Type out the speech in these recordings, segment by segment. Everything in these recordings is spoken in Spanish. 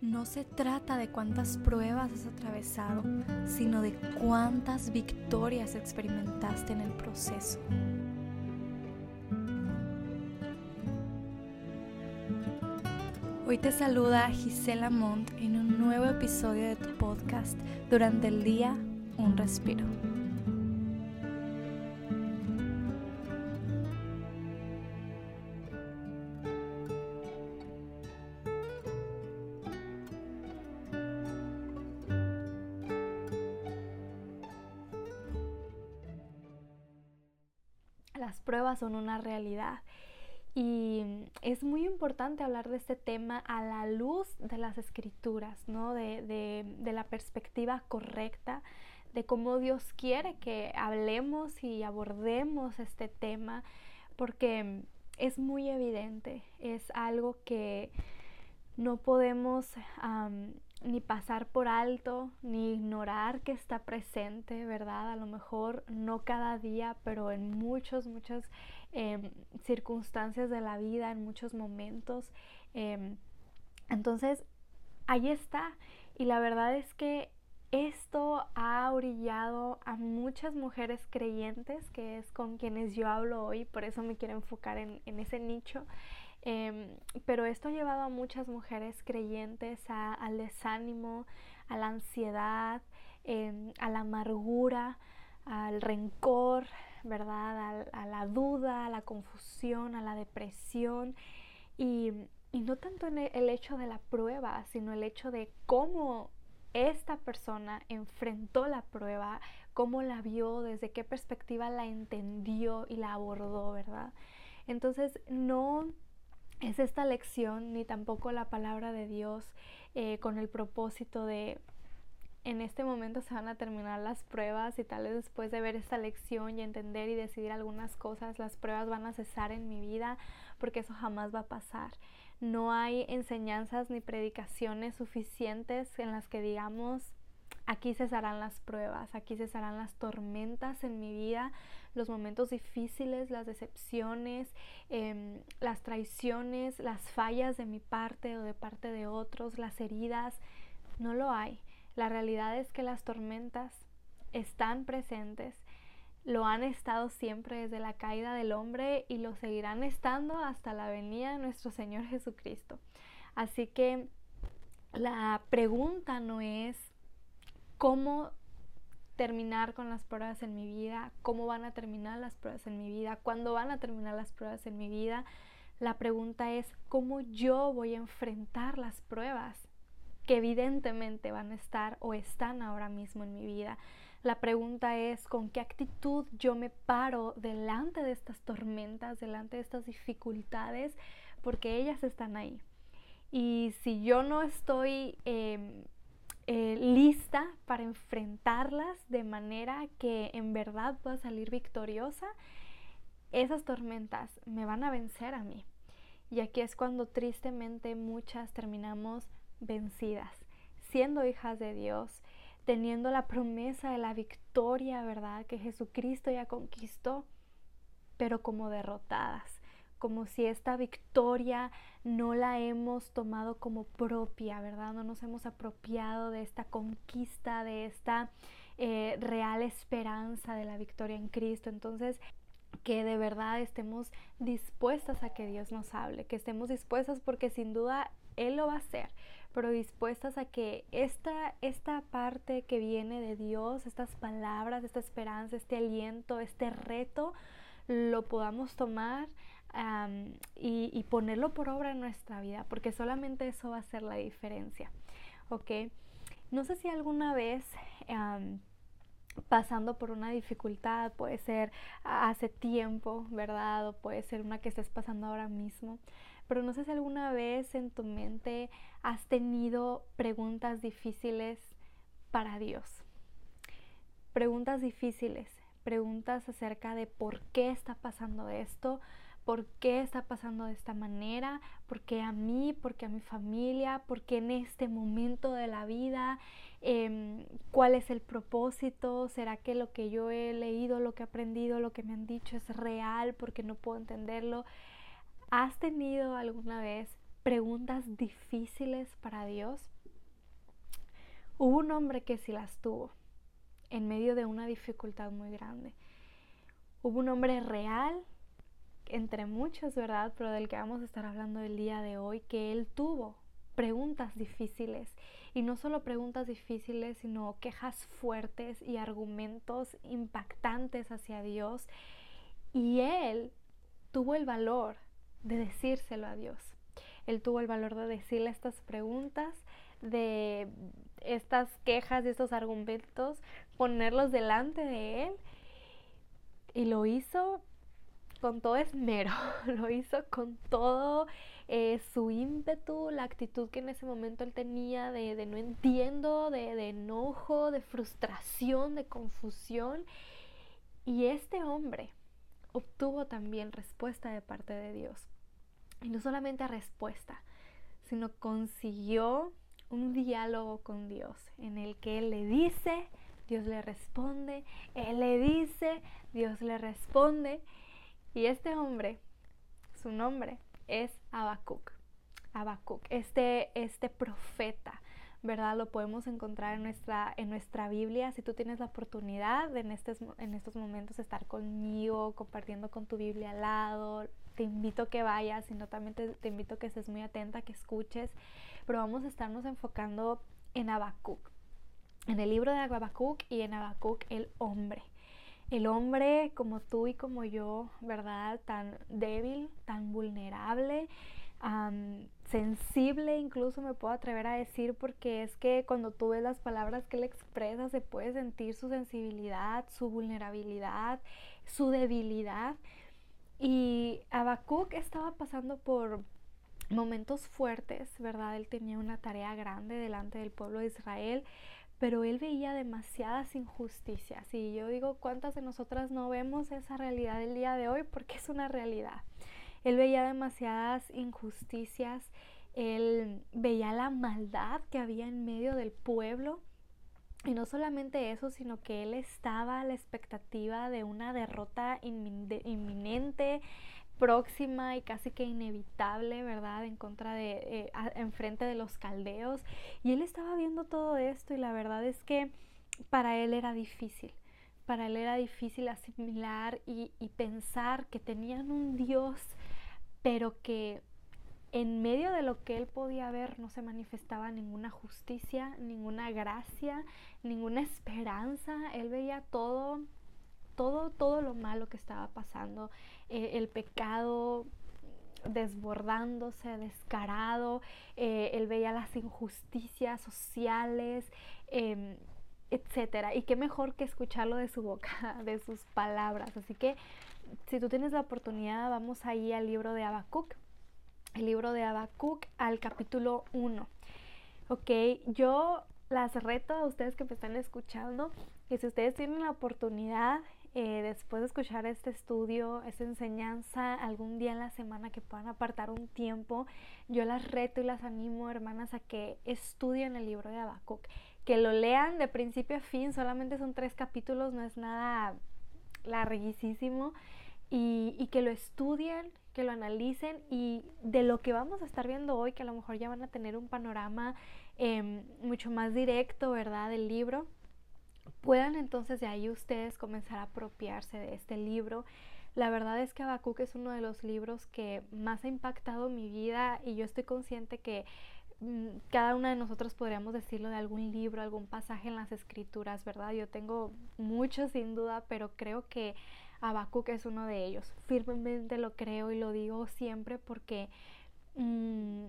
No se trata de cuántas pruebas has atravesado, sino de cuántas victorias experimentaste en el proceso. Hoy te saluda Gisela Montt en un nuevo episodio de tu podcast Durante el día, un respiro. Son una realidad. Y es muy importante hablar de este tema a la luz de las escrituras, ¿no? De, de, la perspectiva correcta, de cómo Dios quiere que hablemos y abordemos este tema, porque es muy evidente, es algo que no podemos ni pasar por alto, ni ignorar que está presente, ¿verdad? A lo mejor no cada día, pero en muchos, muchas em, circunstancias de la vida, en muchos momentos. Em, entonces, ahí está. Y la verdad es que esto ha orillado a muchas mujeres creyentes, que es con quienes yo hablo hoy, por eso me quiero enfocar en, en ese nicho. Em, pero esto ha llevado a muchas mujeres creyentes al desánimo, a la ansiedad, em, a la amargura, al rencor, ¿verdad? A, la duda, a la confusión, a la depresión. Y, y no tanto en el hecho de la prueba, sino el hecho de cómo esta persona enfrentó la prueba, cómo la vio, desde qué perspectiva la entendió y la abordó, ¿verdad? Entonces, no es esta lección ni tampoco la palabra de Dios eh, con el propósito de en este momento se van a terminar las pruebas y tal vez después de ver esta lección y entender y decidir algunas cosas, las pruebas van a cesar en mi vida porque eso jamás va a pasar. No hay enseñanzas ni predicaciones suficientes en las que digamos Aquí cesarán las pruebas, aquí cesarán las tormentas en mi vida, los momentos difíciles, las decepciones, em, las traiciones, las fallas de mi parte o de parte de otros, las heridas. No lo hay. La realidad es que las tormentas están presentes, lo han estado siempre desde la caída del hombre y lo seguirán estando hasta la venida de nuestro Señor Jesucristo. Así que la pregunta no es cómo terminar con las pruebas en mi vida, cómo van a terminar las pruebas en mi vida, cuándo van a terminar las pruebas en mi vida. La pregunta es cómo yo voy a enfrentar las pruebas que evidentemente van a estar o están ahora mismo en mi vida. La pregunta es con qué actitud yo me paro delante de estas tormentas, delante de estas dificultades, porque ellas están ahí. Y si yo no estoy em, eh, lista para enfrentarlas de manera que en verdad pueda salir victoriosa, esas tormentas me van a vencer a mí. Y aquí es cuando tristemente muchas terminamos vencidas, siendo hijas de Dios, teniendo la promesa de la victoria, ¿verdad? Que Jesucristo ya conquistó, pero como derrotadas como si esta victoria no la hemos tomado como propia, ¿verdad? No nos hemos apropiado de esta conquista, de esta eh, real esperanza de la victoria en Cristo. Entonces, que de verdad estemos dispuestas a que Dios nos hable, que estemos dispuestas porque sin duda Él lo va a hacer, pero dispuestas a que esta, esta parte que viene de Dios, estas palabras, esta esperanza, este aliento, este reto, lo podamos tomar y, ponerlo por obra en nuestra vida, porque solamente eso va a hacer la diferencia. ¿Ok? No sé si alguna vez pasando por una dificultad, puede ser hace tiempo, ¿verdad? O puede ser una que estés pasando ahora mismo. Pero no sé si alguna vez en tu mente has tenido preguntas difíciles para Dios. Preguntas difíciles, preguntas acerca de por qué está pasando esto, por qué está pasando de esta manera, por qué a mí, por qué a mi familia, por qué en este momento de la vida, em, cuál es el propósito, será que lo que yo he leído, lo que he aprendido, lo que me han dicho es real porque no puedo entenderlo. ¿Has tenido alguna vez preguntas difíciles para Dios. Hubo un hombre que sí las tuvo en medio de una dificultad muy grande. Hubo un hombre real, entre muchos, ¿verdad? Pero del que vamos a estar hablando el día de hoy, que él tuvo preguntas difíciles. Y no solo preguntas difíciles, sino quejas fuertes y argumentos impactantes hacia Dios. Y él tuvo el valor de decírselo a Dios. Él tuvo el valor de decirle estas preguntas, de estas quejas y estos argumentos, ponerlos delante de él. Y lo hizo con todo esmero, lo hizo con todo eh, su ímpetu, la actitud que en ese momento él tenía de, no entiendo, de, de enojo, de frustración, de confusión. Y este hombre obtuvo también respuesta de parte de Dios. Y no solamente respuesta, sino consiguió un diálogo con Dios en el que Él le dice, Dios le responde, Él le dice, Dios le responde. Y este hombre, su nombre es Habacuc. Habacuc, este, este profeta, ¿verdad? Lo podemos encontrar en nuestra, en nuestra Biblia. Si tú tienes la oportunidad de en, estos, en estos momentos estar conmigo, compartiendo con tu Biblia al lado, te invito que vayas, sino también te, te invito a que estés muy atenta, que escuches. Pero vamos a estarnos enfocando en Habacuc, en el libro de Habacuc y en Habacuc el hombre. El hombre como tú y como yo, ¿verdad? Tan débil, tan vulnerable, sensible incluso me puedo atrever a decir porque es que cuando tú ves las palabras que él expresa se puede sentir su sensibilidad, su vulnerabilidad, su debilidad. Y Habacuc estaba pasando por momentos fuertes, ¿verdad? Él tenía una tarea grande delante del pueblo de Israel, pero él veía demasiadas injusticias. Y yo digo, ¿cuántas de nosotras no vemos esa realidad el día de hoy? Porque es una realidad. Él veía demasiadas injusticias, él veía la maldad que había en medio del pueblo. Y no solamente eso, sino que él estaba a la expectativa de una derrota inminente, próxima y casi que inevitable, ¿verdad? En contra de, eh, en frente de los caldeos. Y él estaba viendo todo esto y la verdad es que para él era difícil. Para él era difícil asimilar y, y pensar que tenían un Dios pero que en medio de lo que él podía ver no se manifestaba ninguna justicia, ninguna gracia, ninguna esperanza. Él veía todo, todo, todo lo malo que estaba pasando, eh, el pecado desbordándose, descarado, eh, él veía las injusticias sociales, em, etcétera. Y qué mejor que escucharlo de su boca, de sus palabras. Así que si tú tienes la oportunidad, vamos ahí al libro de Habacuc, el libro de Habacuc al capítulo 1. Ok, yo las reto a ustedes que me están escuchando, que si ustedes tienen la oportunidad, eh, después de escuchar este estudio, esta enseñanza, algún día en la semana que puedan apartar un tiempo, yo las reto y las animo, hermanas, a que estudien el libro de Habacuc, que lo lean de principio a fin, solamente son tres capítulos, no es nada larguísimo y, que lo estudien, que lo analicen y de lo que vamos a estar viendo hoy, que a lo mejor ya van a tener un panorama em, mucho más directo, ¿verdad?, del libro, puedan entonces de ahí ustedes comenzar a apropiarse de este libro. La verdad es que Habacuc es uno de los libros que más ha impactado mi vida y yo estoy consciente que mm, cada una de nosotros podríamos decirlo de algún libro, algún pasaje en las escrituras, ¿verdad? Yo tengo muchos sin duda, pero creo que Habacuc es uno de ellos. Firmemente lo creo y lo digo siempre porque mm,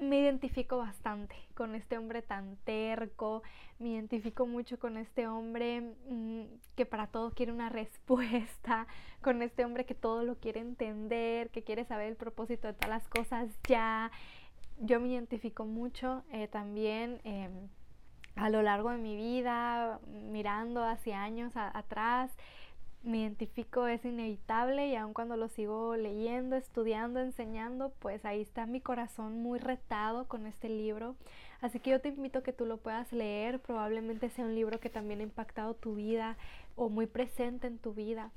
me identifico bastante con este hombre tan terco, me identifico mucho con este hombre mm, que para todo quiere una respuesta, con este hombre que todo lo quiere entender, que quiere saber el propósito de todas las cosas ya. Yo me identifico mucho eh, también. Em, a lo largo de mi vida, mirando hacia años atrás, me identifico es inevitable y aun cuando lo sigo leyendo, estudiando, enseñando, pues ahí está mi corazón muy retado con este libro. Así que yo te invito que tú lo puedas leer, probablemente sea un libro que también ha impactado tu vida o muy presente en tu vida.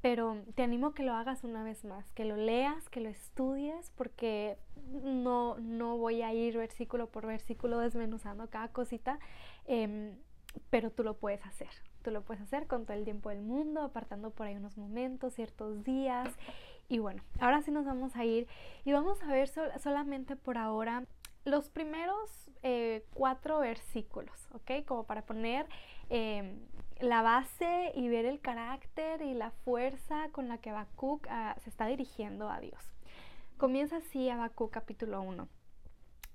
pero te animo que lo hagas una vez más, que lo leas, que lo estudies, porque no, no voy a ir versículo por versículo desmenuzando cada cosita, em, pero tú lo puedes hacer. Tú lo puedes hacer con todo el tiempo del mundo, apartando por ahí unos momentos, ciertos días. Y bueno, ahora sí nos vamos a ir y vamos a ver solamente por ahora los primeros eh, cuatro versículos, ¿ok? Como para poner em, la base y ver el carácter y la fuerza con la que Habacuc ah, se está dirigiendo a Dios. Comienza así Habacuc capítulo 1,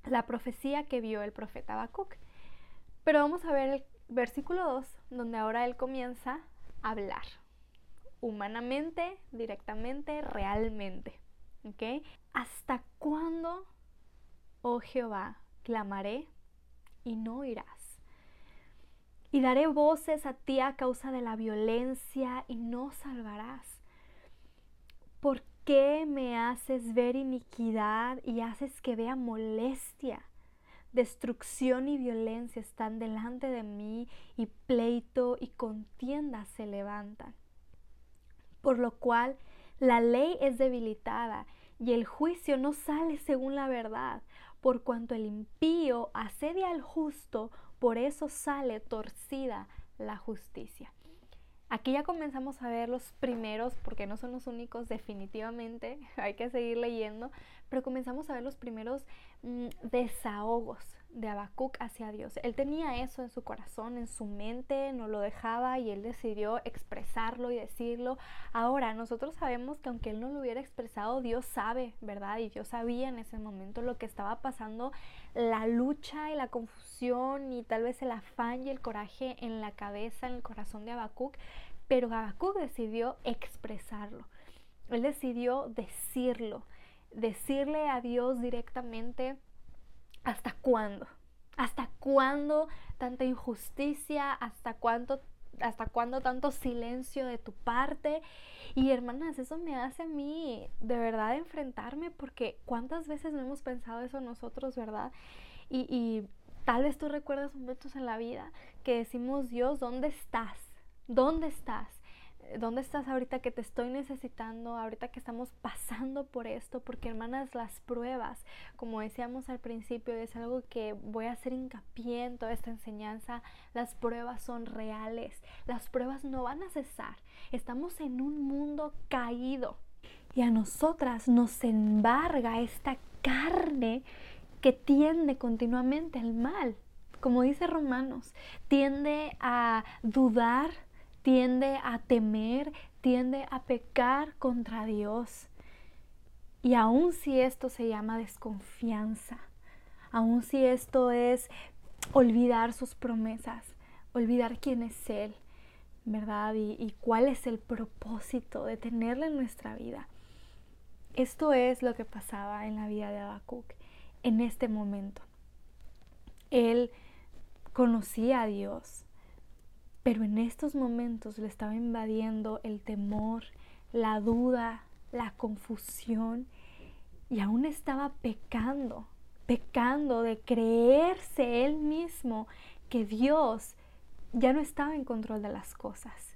la profecía que vio el profeta Habacuc. Pero vamos a ver el versículo 2, donde ahora él comienza a hablar, humanamente, directamente, realmente. ¿Hasta cuándo, oh Jehová, clamaré y no oirás? Y daré voces a ti a causa de la violencia y no salvarás. ¿Por qué me haces ver iniquidad y haces que vea molestia? Destrucción y violencia están delante de mí y pleito y contienda se levantan. Por lo cual la ley es debilitada y el juicio no sale según la verdad, por cuanto el impío asedia al justo, por eso sale torcida la justicia. Aquí ya comenzamos a ver los primeros, porque no son los únicos definitivamente, hay que seguir leyendo, pero comenzamos a ver los primeros mm, desahogos de Habacuc hacia Dios. Él tenía eso en su corazón, en su mente, no lo dejaba y él decidió expresarlo y decirlo. Ahora, nosotros sabemos que aunque él no lo hubiera expresado, Dios sabe, ¿verdad? Y Dios sabía en ese momento lo que estaba pasando, la lucha y la confusión y tal vez el afán y el coraje en la cabeza, en el corazón de Habacuc, pero Habacuc decidió expresarlo. Él decidió decirlo, decirle a Dios directamente ¿Hasta cuándo? ¿Hasta cuándo tanta injusticia? ¿Hasta cuánto hasta cuándo tanto silencio de tu parte? Y hermanas, eso me hace a mí de verdad enfrentarme porque cuántas veces no hemos pensado eso nosotros, ¿verdad? Y, y tal vez tú recuerdas momentos en la vida que decimos, Dios, ¿dónde estás? ¿Dónde estás? ¿Dónde estás ahorita que te estoy necesitando? Ahorita que estamos pasando por esto, porque hermanas, las pruebas, como decíamos al principio, es algo que voy a hacer hincapié en toda esta enseñanza, las pruebas son reales, las pruebas no van a cesar, estamos en un mundo caído. Y a nosotras nos embarga esta carne que tiende continuamente al mal, como dice Romanos, tiende a dudar, tiende a temer, tiende a pecar contra Dios. Y aun si esto se llama desconfianza, aun si esto es olvidar sus promesas, olvidar quién es Él, ¿verdad? Y, cuál es el propósito de tenerle en nuestra vida. Esto es lo que pasaba en la vida de Habacuc en este momento. Él conocía a Dios, pero en estos momentos le estaba invadiendo el temor, la duda, la confusión y aún estaba pecando, pecando de creerse él mismo que Dios ya no estaba en control de las cosas,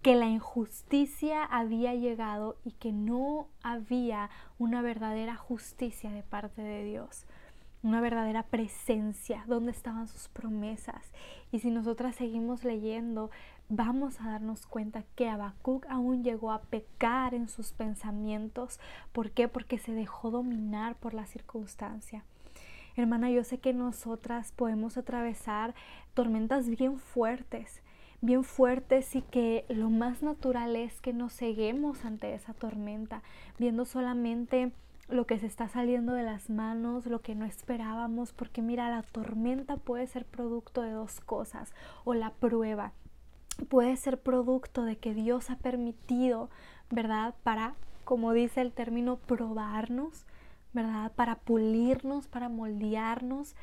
que la injusticia había llegado y que no había una verdadera justicia de parte de Dios una verdadera presencia, dónde estaban sus promesas. Y si nosotras seguimos leyendo, vamos a darnos cuenta que Habacuc aún llegó a pecar en sus pensamientos. ¿Por qué? Porque se dejó dominar por la circunstancia. Hermana, yo sé que nosotras podemos atravesar tormentas bien fuertes, bien fuertes y que lo más natural es que nos ceguemos ante esa tormenta, viendo solamente lo que se está saliendo de las manos, lo que no esperábamos, porque mira, la tormenta puede ser producto de dos cosas, o la prueba puede ser producto de que Dios ha permitido, ¿verdad? Para, como dice el término, probarnos, ¿verdad? Para pulirnos, para moldearnos,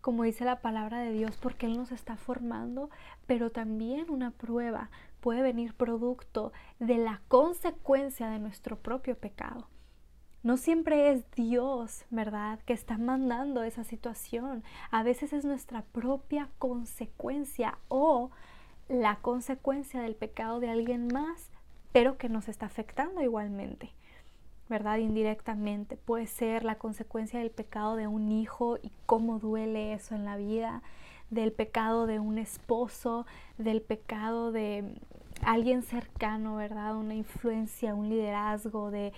como dice la palabra de Dios, porque Él nos está formando, pero también una prueba puede venir producto de la consecuencia de nuestro propio pecado. No siempre es Dios, ¿verdad?, que está mandando esa situación. A veces es nuestra propia consecuencia o la consecuencia del pecado de alguien más pero que nos está afectando igualmente. ¿verdad? Indirectamente. Puede ser la consecuencia del pecado de un hijo y cómo duele eso en la vida, del pecado de un esposo, del pecado de alguien cercano, ¿verdad? Una influencia, un liderazgo, de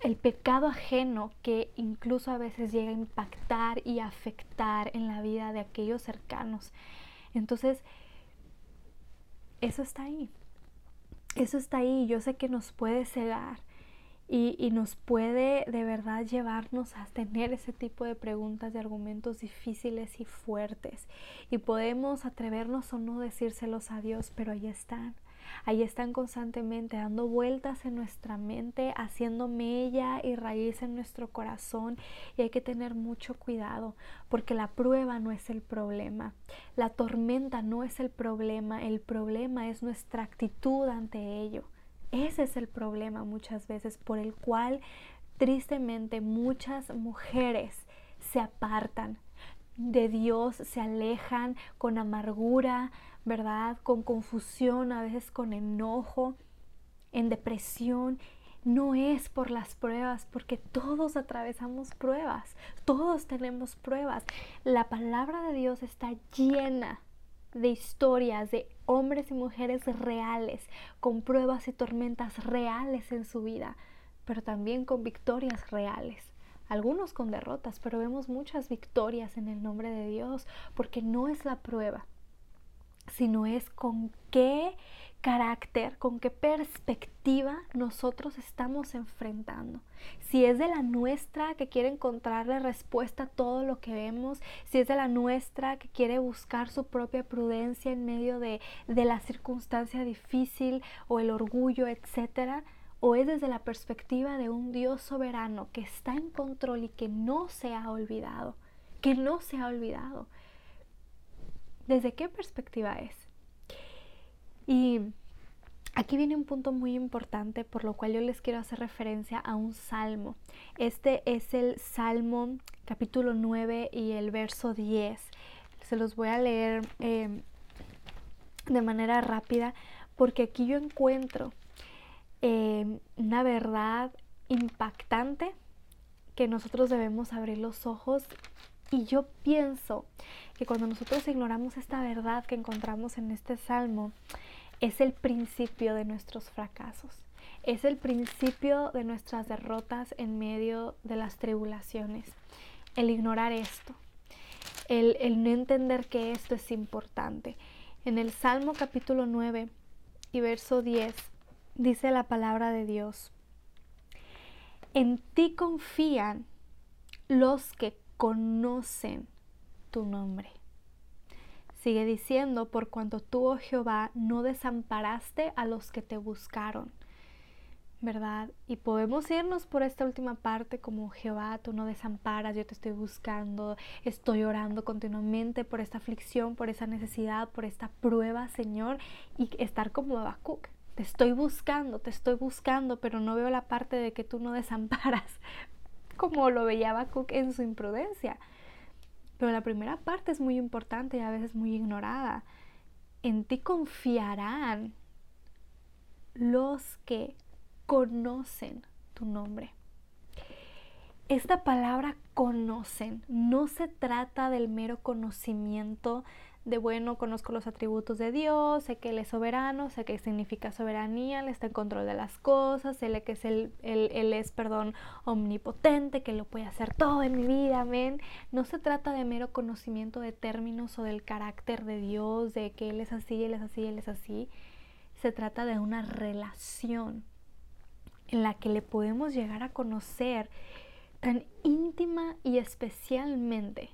el pecado ajeno que incluso a veces llega a impactar y afectar en la vida de aquellos cercanos. Entonces, eso está ahí. Eso está ahí. Yo sé que nos puede cegar y, nos puede de verdad llevarnos a tener ese tipo de preguntas, de argumentos difíciles y fuertes. Y podemos atrevernos o no decírselos a Dios, pero ahí están. Ahí están constantemente dando vueltas en nuestra mente, haciendo mella y raíz en nuestro corazón. Y hay que tener mucho cuidado porque la prueba no es el problema. La tormenta no es el problema. El problema es nuestra actitud ante ello. Ese es el problema muchas veces por el cual tristemente muchas mujeres se apartan de Dios, se alejan con amargura, ¿verdad? Con confusión, a veces con enojo, en depresión. No es por las pruebas, porque todos atravesamos pruebas, todos tenemos pruebas. La palabra de Dios está llena de historias de hombres y mujeres reales, con pruebas y tormentas reales en su vida, pero también con victorias reales. Algunos con derrotas, pero vemos muchas victorias en el nombre de Dios, porque no es la prueba, sino es con qué carácter, con qué perspectiva nosotros estamos enfrentando. Si es de la nuestra que quiere encontrarle respuesta a todo lo que vemos, si es de la nuestra que quiere buscar su propia prudencia en medio de, de la circunstancia difícil o el orgullo, etcétera, o es desde la perspectiva de un Dios soberano que está en control y que no se ha olvidado, que no se ha olvidado. ¿Desde qué perspectiva es? Y aquí viene un punto muy importante por lo cual yo les quiero hacer referencia a un salmo. Este es el Salmo capítulo 9 y el verso 10. Se los voy a leer em, de manera rápida porque aquí yo encuentro em, una verdad impactante que nosotros debemos abrir los ojos y yo pienso que cuando nosotros ignoramos esta verdad que encontramos en este salmo, es el principio de nuestros fracasos, es el principio de nuestras derrotas en medio de las tribulaciones. El ignorar esto, el, el no entender que esto es importante. En el Salmo capítulo 9 y verso 10 dice la palabra de Dios, en ti confían los que conocen tu nombre. Sigue diciendo, por cuanto tú, oh Jehová, no desamparaste a los que te buscaron. ¿Verdad? Y podemos irnos por esta última parte como Jehová, tú no desamparas, yo te estoy buscando, estoy orando continuamente por esta aflicción, por esa necesidad, por esta prueba, Señor, y estar como Habacuc. Te estoy buscando, te estoy buscando, pero no veo la parte de que tú no desamparas, como lo veía Habacuc en su imprudencia. Pero la primera parte es muy importante y a veces muy ignorada. En ti confiarán los que conocen tu nombre. Esta palabra conocen no se trata del mero conocimiento de bueno, conozco los atributos de Dios, sé que Él es soberano, sé que significa soberanía, Él está en control de las cosas, sé que es él, él, es, perdón, omnipotente, que lo puede hacer todo en mi vida, amén. No se trata de mero conocimiento de términos o del carácter de Dios, de que Él es así, Él es así, Él es así. Se trata de una relación en la que le podemos llegar a conocer tan íntima y especialmente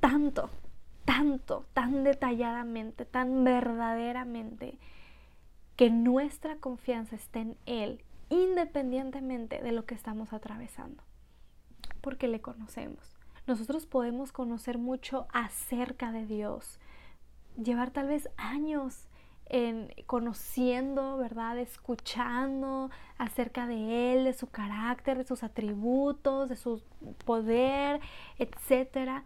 tanto tanto, tan detalladamente, tan verdaderamente, que nuestra confianza esté en Él, independientemente de lo que estamos atravesando, porque le conocemos. Nosotros podemos conocer mucho acerca de Dios, llevar tal vez años en conociendo, ¿verdad? Escuchando acerca de Él, de su carácter, de sus atributos, de su poder, etcétera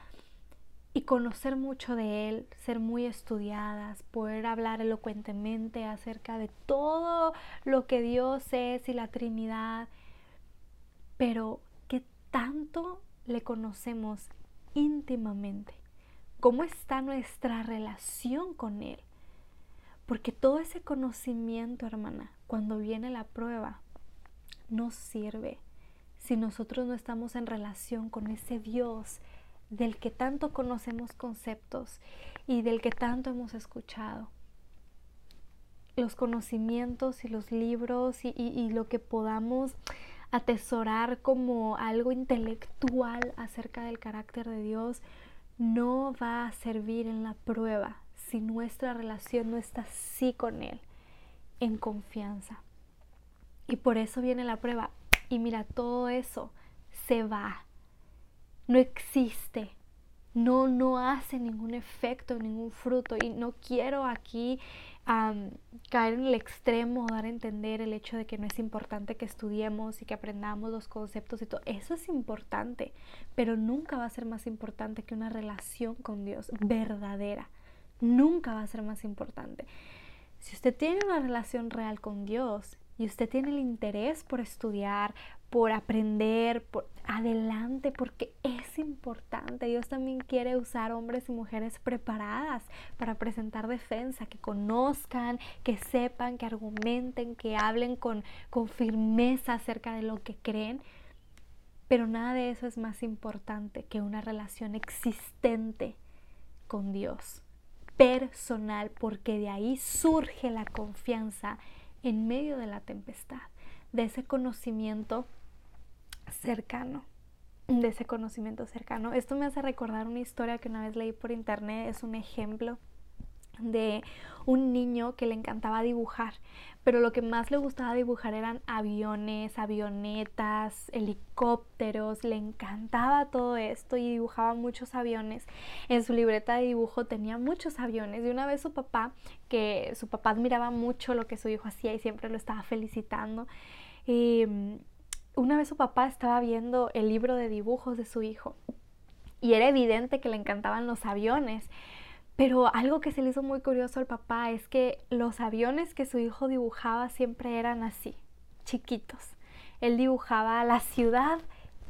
y conocer mucho de Él, ser muy estudiadas, poder hablar elocuentemente acerca de todo lo que Dios es y la Trinidad, pero ¿qué tanto le conocemos íntimamente? ¿Cómo está nuestra relación con Él? Porque todo ese conocimiento, hermana, cuando viene la prueba, no sirve si nosotros no estamos en relación con ese Dios del que tanto conocemos conceptos y del que tanto hemos escuchado. Los conocimientos y los libros y, lo que podamos atesorar como algo intelectual acerca del carácter de Dios no va a servir en la prueba si nuestra relación no está así con Él, en confianza. Y por eso viene la prueba. Y mira, todo eso se va no existe, no, no hace ningún efecto, ningún fruto. Y no quiero aquí caer en el extremo, dar a entender el hecho de que no es importante que estudiemos y que aprendamos los conceptos y todo. Eso es importante, pero nunca va a ser más importante que una relación con Dios verdadera. Nunca va a ser más importante. Si usted tiene una relación real con Dios y usted tiene el interés por estudiar, por aprender, por adelante, porque es importante. Dios también quiere usar hombres y mujeres preparadas para presentar defensa, que conozcan, que sepan, que argumenten, que hablen con, con firmeza acerca de lo que creen. Pero nada de eso es más importante que una relación existente con Dios, personal, porque de ahí surge la confianza en medio de la tempestad, de ese conocimiento cercano, de ese conocimiento cercano. Esto me hace recordar una historia que una vez leí por internet, es un ejemplo de un niño que le encantaba dibujar, pero lo que más le gustaba dibujar eran aviones, avionetas, helicópteros, le encantaba todo esto y dibujaba muchos aviones. En su libreta de dibujo tenía muchos aviones y una vez su papá, que su papá admiraba mucho lo que su hijo hacía y siempre lo estaba felicitando, y mm, una vez su papá estaba viendo el libro de dibujos de su hijo y era evidente que le encantaban los aviones. Pero algo que se le hizo muy curioso al papá es que los aviones que su hijo dibujaba siempre eran así, chiquitos. Él dibujaba la ciudad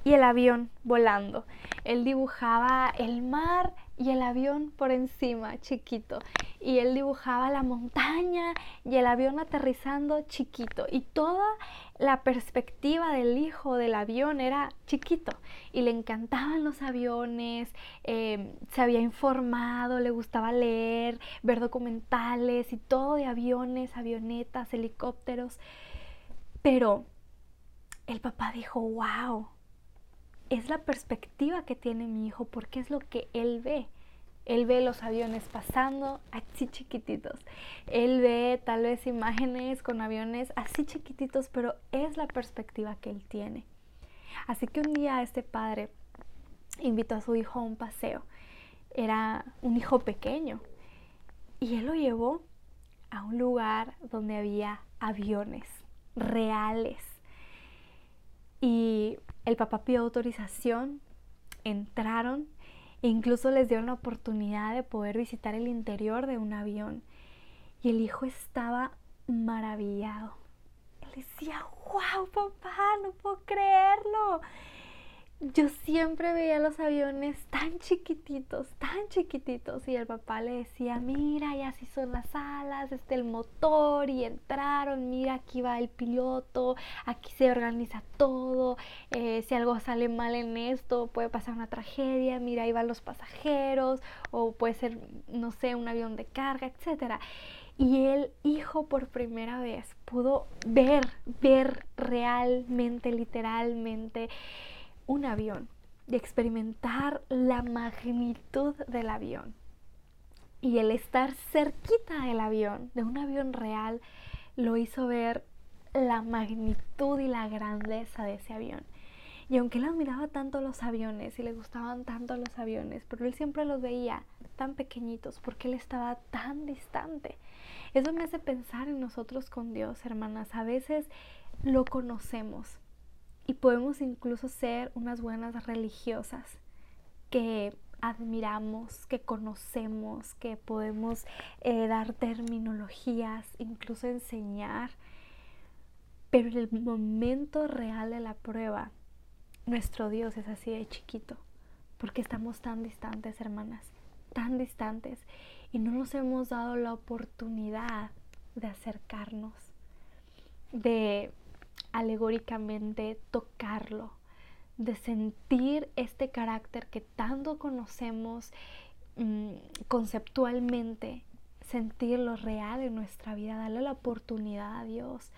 y el avión volando. Él dibujaba el mar y el avión por encima, chiquito. Y él dibujaba la montaña y el avión aterrizando chiquito. Y toda la perspectiva del hijo del avión era chiquito. Y le encantaban los aviones, em, se había informado, le gustaba leer, ver documentales y todo de aviones, avionetas, helicópteros. Pero el papá dijo, wow, es la perspectiva que tiene mi hijo porque es lo que él ve. Él ve los aviones pasando así chiquititos. Él ve tal vez imágenes con aviones así chiquititos, pero es la perspectiva que él tiene. Así que un día este padre invitó a su hijo a un paseo. Era un hijo pequeño y él lo llevó a un lugar donde había aviones reales. Y el papá pidió autorización, entraron e incluso les dieron la oportunidad de poder visitar el interior de un avión. Y el hijo estaba maravillado. Él decía, wow, papá, no puedo creerlo yo siempre veía los aviones tan chiquititos, tan chiquititos y el papá le decía, mira, y así son las alas, este el motor y entraron, mira, aquí va el piloto, aquí se organiza todo, eh, si algo sale mal en esto puede pasar una tragedia, mira, ahí van los pasajeros o puede ser, no sé, un avión de carga, etc. Y el hijo por primera vez pudo ver, ver realmente, literalmente, un avión y experimentar la magnitud del avión. Y el estar cerquita del avión, de un avión real, lo hizo ver la magnitud y la grandeza de ese avión. Y aunque él admiraba tanto los aviones y le gustaban tanto los aviones, pero él siempre los veía tan pequeñitos porque él estaba tan distante. Eso me hace pensar en nosotros con Dios, hermanas. A veces lo conocemos, y podemos incluso ser unas buenas religiosas que admiramos, que conocemos, que podemos eh, dar terminologías, incluso enseñar. Pero en el momento real de la prueba, nuestro Dios es así de chiquito, porque estamos tan distantes, hermanas, tan distantes, y no nos hemos dado la oportunidad de acercarnos, de alegóricamente tocarlo, de sentir este carácter que tanto conocemos mm, conceptualmente, sentirlo real en nuestra vida, darle la oportunidad a Dios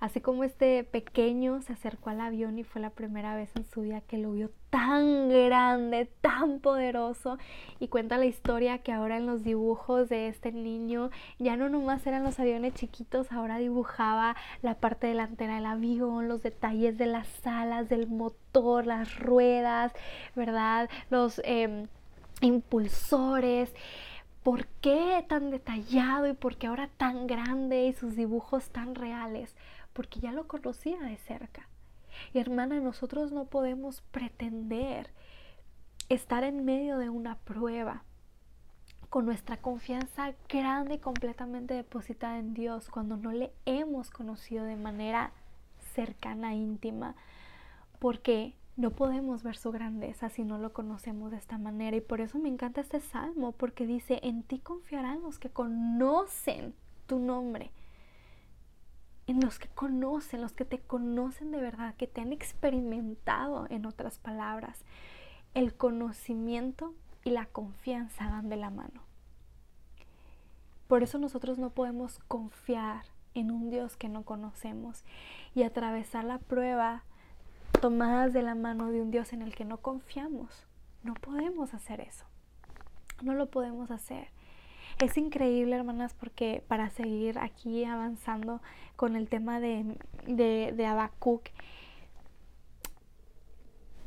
Así como este pequeño se acercó al avión y fue la primera vez en su vida que lo vio tan grande, tan poderoso. Y cuenta la historia que ahora en los dibujos de este niño ya no nomás eran los aviones chiquitos, ahora dibujaba la parte delantera del avión, los detalles de las alas, del motor, las ruedas, ¿verdad? Los em, impulsores. ¿Por qué tan detallado y por qué ahora tan grande y sus dibujos tan reales? Porque ya lo conocía de cerca. Y hermana, nosotros no podemos pretender estar en medio de una prueba con nuestra confianza grande y completamente depositada en Dios cuando no le hemos conocido de manera cercana, íntima, porque no podemos ver su grandeza si no lo conocemos de esta manera. Y por eso me encanta este salmo, porque dice, en ti confiarán los que conocen tu nombre en los que conocen, los que te conocen de verdad, que te han experimentado, en otras palabras. El conocimiento y la confianza van de la mano. Por eso nosotros no podemos confiar en un Dios que no conocemos y atravesar la prueba tomadas de la mano de un Dios en el que no confiamos. No podemos hacer eso. No lo podemos hacer. Es increíble, hermanas, porque para seguir aquí avanzando con el tema de, de,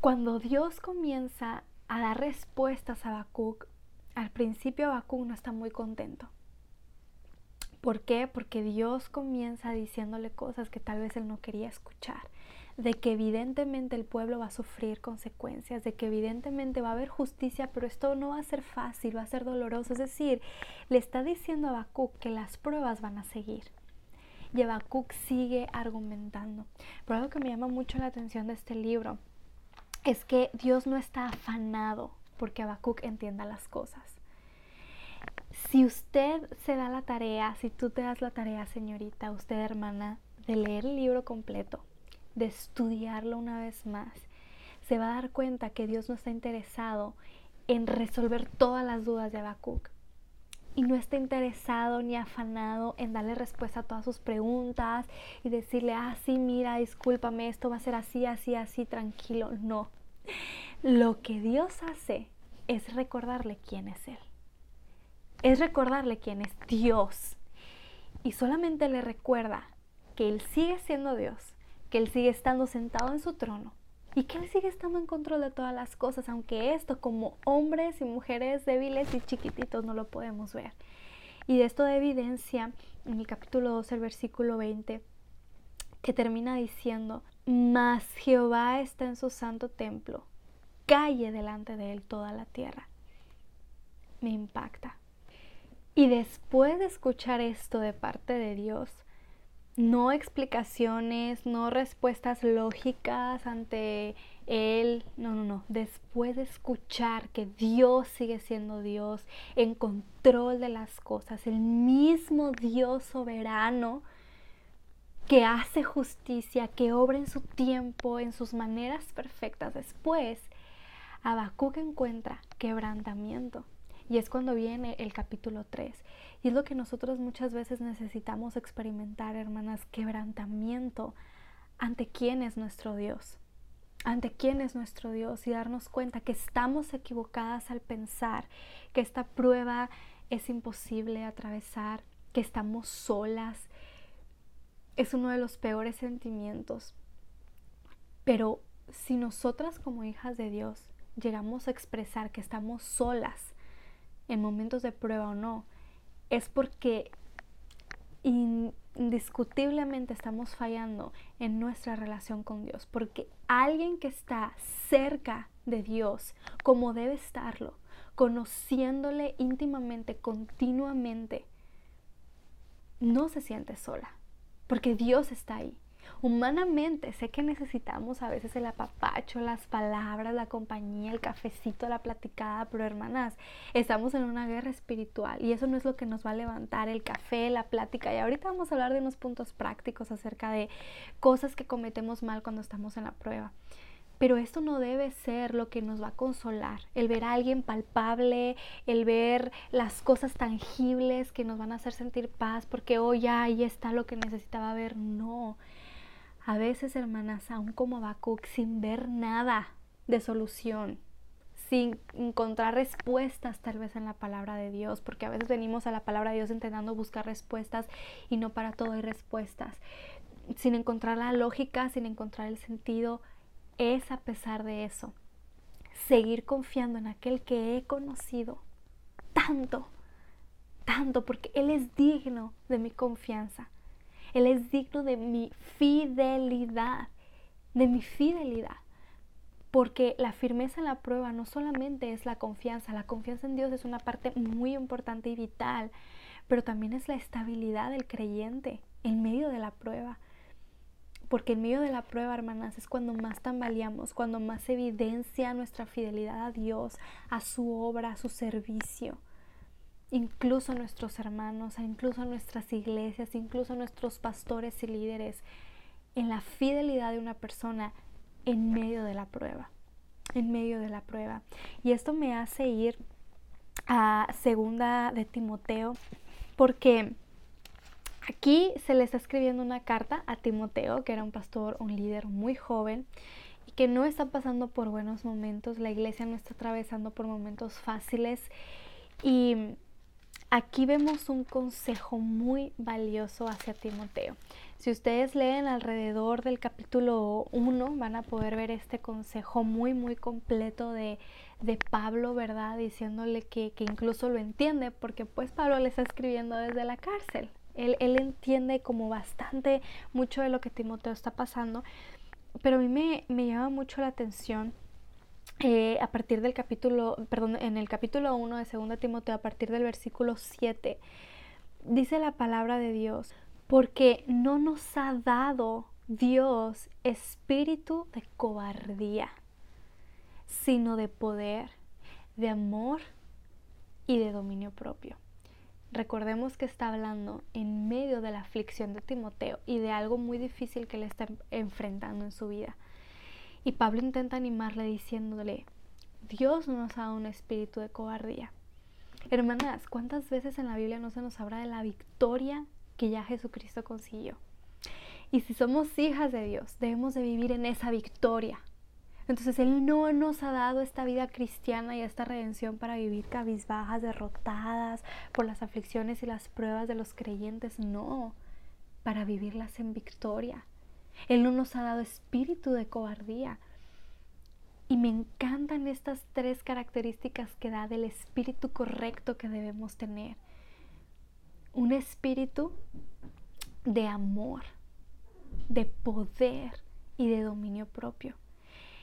cuando Dios comienza a dar respuestas a Habacuc, al principio Habacuc no está muy contento. ¿Por qué? Porque Dios comienza diciéndole cosas que tal vez él no quería escuchar de que evidentemente el pueblo va a sufrir consecuencias, de que evidentemente va a haber justicia, pero esto no va a ser fácil, va a ser doloroso. Es decir, le está diciendo a Habacuc que las pruebas van a seguir. Y Habacuc sigue argumentando. Pero algo que me llama mucho la atención de este libro es que Dios no está afanado porque Habacuc entienda las cosas. Si usted se da la tarea, si tú te das la tarea, señorita, usted hermana, de leer el libro completo, de estudiarlo una vez más, se va a dar cuenta que Dios no está interesado en resolver todas las dudas de Habacuc. Y no está interesado ni afanado en darle respuesta a todas sus preguntas y decirle, ah, sí, mira, discúlpame, esto va a ser así, así, así, tranquilo. No. Lo que Dios hace es recordarle quién es Él. Es recordarle quién es Dios. Y solamente le recuerda que Él sigue siendo Dios que Él sigue estando sentado en su trono y que Él sigue estando en control de todas las cosas, aunque esto como hombres y mujeres débiles y chiquititos no lo podemos ver. Y de esto de evidencia en el capítulo 2, el versículo 20, que termina diciendo, mas Jehová está en su santo templo, calle delante de él toda la tierra. Me impacta. Y después de escuchar esto de parte de Dios, no explicaciones, no respuestas lógicas ante él, no, no, no, después de escuchar que Dios sigue siendo Dios, en control de las cosas, el mismo Dios soberano que hace justicia, que obra en su tiempo, en sus maneras perfectas, después Habacuc encuentra quebrantamiento. Y es cuando viene el capítulo 3. Y es lo que nosotros muchas veces necesitamos experimentar, hermanas, quebrantamiento ante quién es nuestro Dios, ante quién es nuestro Dios y darnos cuenta que estamos equivocadas al pensar que esta prueba es imposible atravesar, que estamos solas. Es uno de los peores sentimientos. Pero si nosotras como hijas de Dios llegamos a expresar que estamos solas en momentos de prueba o no, es porque indiscutiblemente estamos fallando en nuestra relación con Dios, porque alguien que está cerca de Dios, como debe estarlo, conociéndole íntimamente, continuamente, no se siente sola, porque Dios está ahí. Humanamente sé que necesitamos a veces el apapacho, las palabras, la compañía, el cafecito, la platicada, pero hermanas, estamos en una guerra espiritual y eso no es lo que nos va a levantar el café, la plática. Y ahorita vamos a hablar de unos puntos prácticos acerca de cosas que cometemos mal cuando estamos en la prueba. Pero esto no debe ser lo que nos va a consolar, el ver a alguien palpable, el ver las cosas tangibles que nos van a hacer sentir paz, porque hoy oh, ahí está lo que necesitaba ver. No, a veces, hermanas, aún como Habacuc, sin ver nada de solución, sin encontrar respuestas tal vez en la palabra de Dios, porque a veces venimos a la palabra de Dios intentando buscar respuestas y no para todo hay respuestas, sin encontrar la lógica, sin encontrar el sentido, es a pesar de eso seguir confiando en aquel que he conocido tanto, tanto, porque Él es digno de mi confianza. Él es digno de mi fidelidad, de mi fidelidad. Porque la firmeza en la prueba no solamente es la confianza, la confianza en Dios es una parte muy importante y vital, pero también es la estabilidad del creyente en medio de la prueba. Porque en medio de la prueba, hermanas, es cuando más tambaleamos, cuando más evidencia nuestra fidelidad a Dios, a su obra, a su servicio incluso a nuestros hermanos, incluso a nuestras iglesias, incluso nuestros pastores y líderes, en la fidelidad de una persona en medio de la prueba, en medio de la prueba. Y esto me hace ir a segunda de Timoteo, porque aquí se le está escribiendo una carta a Timoteo, que era un pastor, un líder muy joven, y que no está pasando por buenos momentos, la iglesia no está atravesando por momentos fáciles. Y Aquí vemos un consejo muy valioso hacia Timoteo. Si ustedes leen alrededor del capítulo 1, van a poder ver este consejo muy, muy completo de, Pablo, ¿verdad? Diciéndole que, incluso lo entiende, porque pues Pablo le está escribiendo desde la cárcel. Él, él entiende como bastante mucho de lo que Timoteo está pasando, pero a mí me, me llama mucho la atención eh, a partir del capítulo, perdón, en el capítulo 1 de 2 Timoteo, a partir del versículo 7, dice la palabra de Dios, porque no nos ha dado Dios espíritu de cobardía, sino de poder, de amor y de dominio propio. Recordemos que está hablando en medio de la aflicción de Timoteo y de algo muy difícil que le está enfrentando en su vida. Y Pablo intenta animarle diciéndole, Dios no nos ha dado un espíritu de cobardía. Hermanas, ¿cuántas veces en la Biblia no se nos habla de la victoria que ya Jesucristo consiguió? Y si somos hijas de Dios, debemos de vivir en esa victoria. Entonces Él no nos ha dado esta vida cristiana y esta redención para vivir cabizbajas, derrotadas por las aflicciones y las pruebas de los creyentes, no, para vivirlas en victoria. Él no nos ha dado espíritu de cobardía. Y me encantan estas tres características que da del espíritu correcto que debemos tener. Un espíritu de amor, de poder y de dominio propio.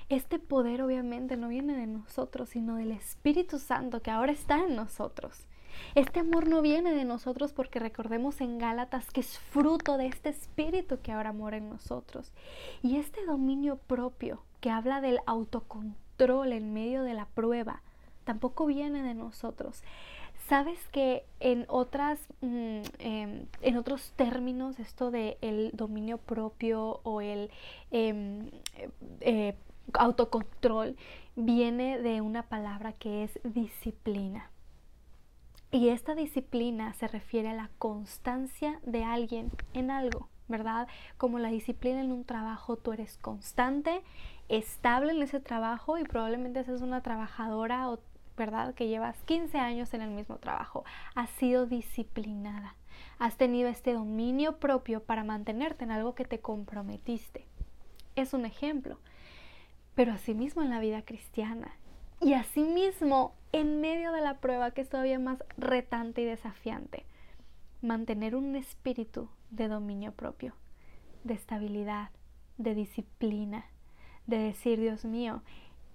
Este poder obviamente no viene de nosotros, sino del Espíritu Santo que ahora está en nosotros. Este amor no viene de nosotros porque recordemos en Gálatas que es fruto de este espíritu que ahora mora en nosotros. Y este dominio propio que habla del autocontrol en medio de la prueba tampoco viene de nosotros. Sabes que en otras, mm, em, en otros términos, esto de el dominio propio o el em, eh, autocontrol viene de una palabra que es disciplina. Y esta disciplina se refiere a la constancia de alguien en algo, ¿verdad? Como la disciplina en un trabajo, tú eres constante, estable en ese trabajo y probablemente seas una trabajadora, ¿verdad? Que llevas 15 años en el mismo trabajo. Has sido disciplinada. Has tenido este dominio propio para mantenerte en algo que te comprometiste. Es un ejemplo. Pero asimismo en la vida cristiana y asimismo, en medio de la prueba que es todavía más retante y desafiante, mantener un espíritu de dominio propio, de estabilidad, de disciplina, de decir, Dios mío,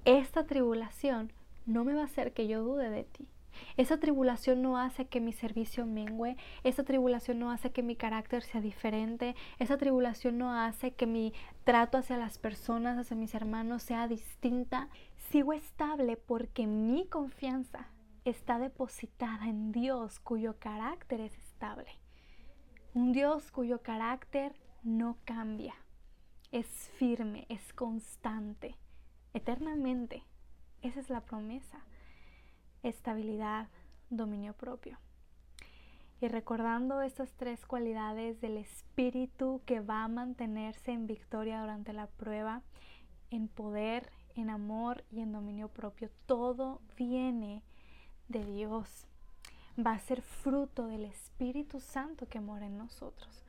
esta tribulación no me va a hacer que yo dude de ti. Esa tribulación no hace que mi servicio mengue, esa tribulación no hace que mi carácter sea diferente, esa tribulación no hace que mi trato hacia las personas, hacia mis hermanos sea distinta. Sigo estable porque mi confianza está depositada en Dios cuyo carácter es estable. Un Dios cuyo carácter no cambia, es firme, es constante, eternamente. Esa es la promesa estabilidad, dominio propio. Y recordando estas tres cualidades del espíritu que va a mantenerse en victoria durante la prueba, en poder, en amor y en dominio propio, todo viene de Dios. Va a ser fruto del Espíritu Santo que mora en nosotros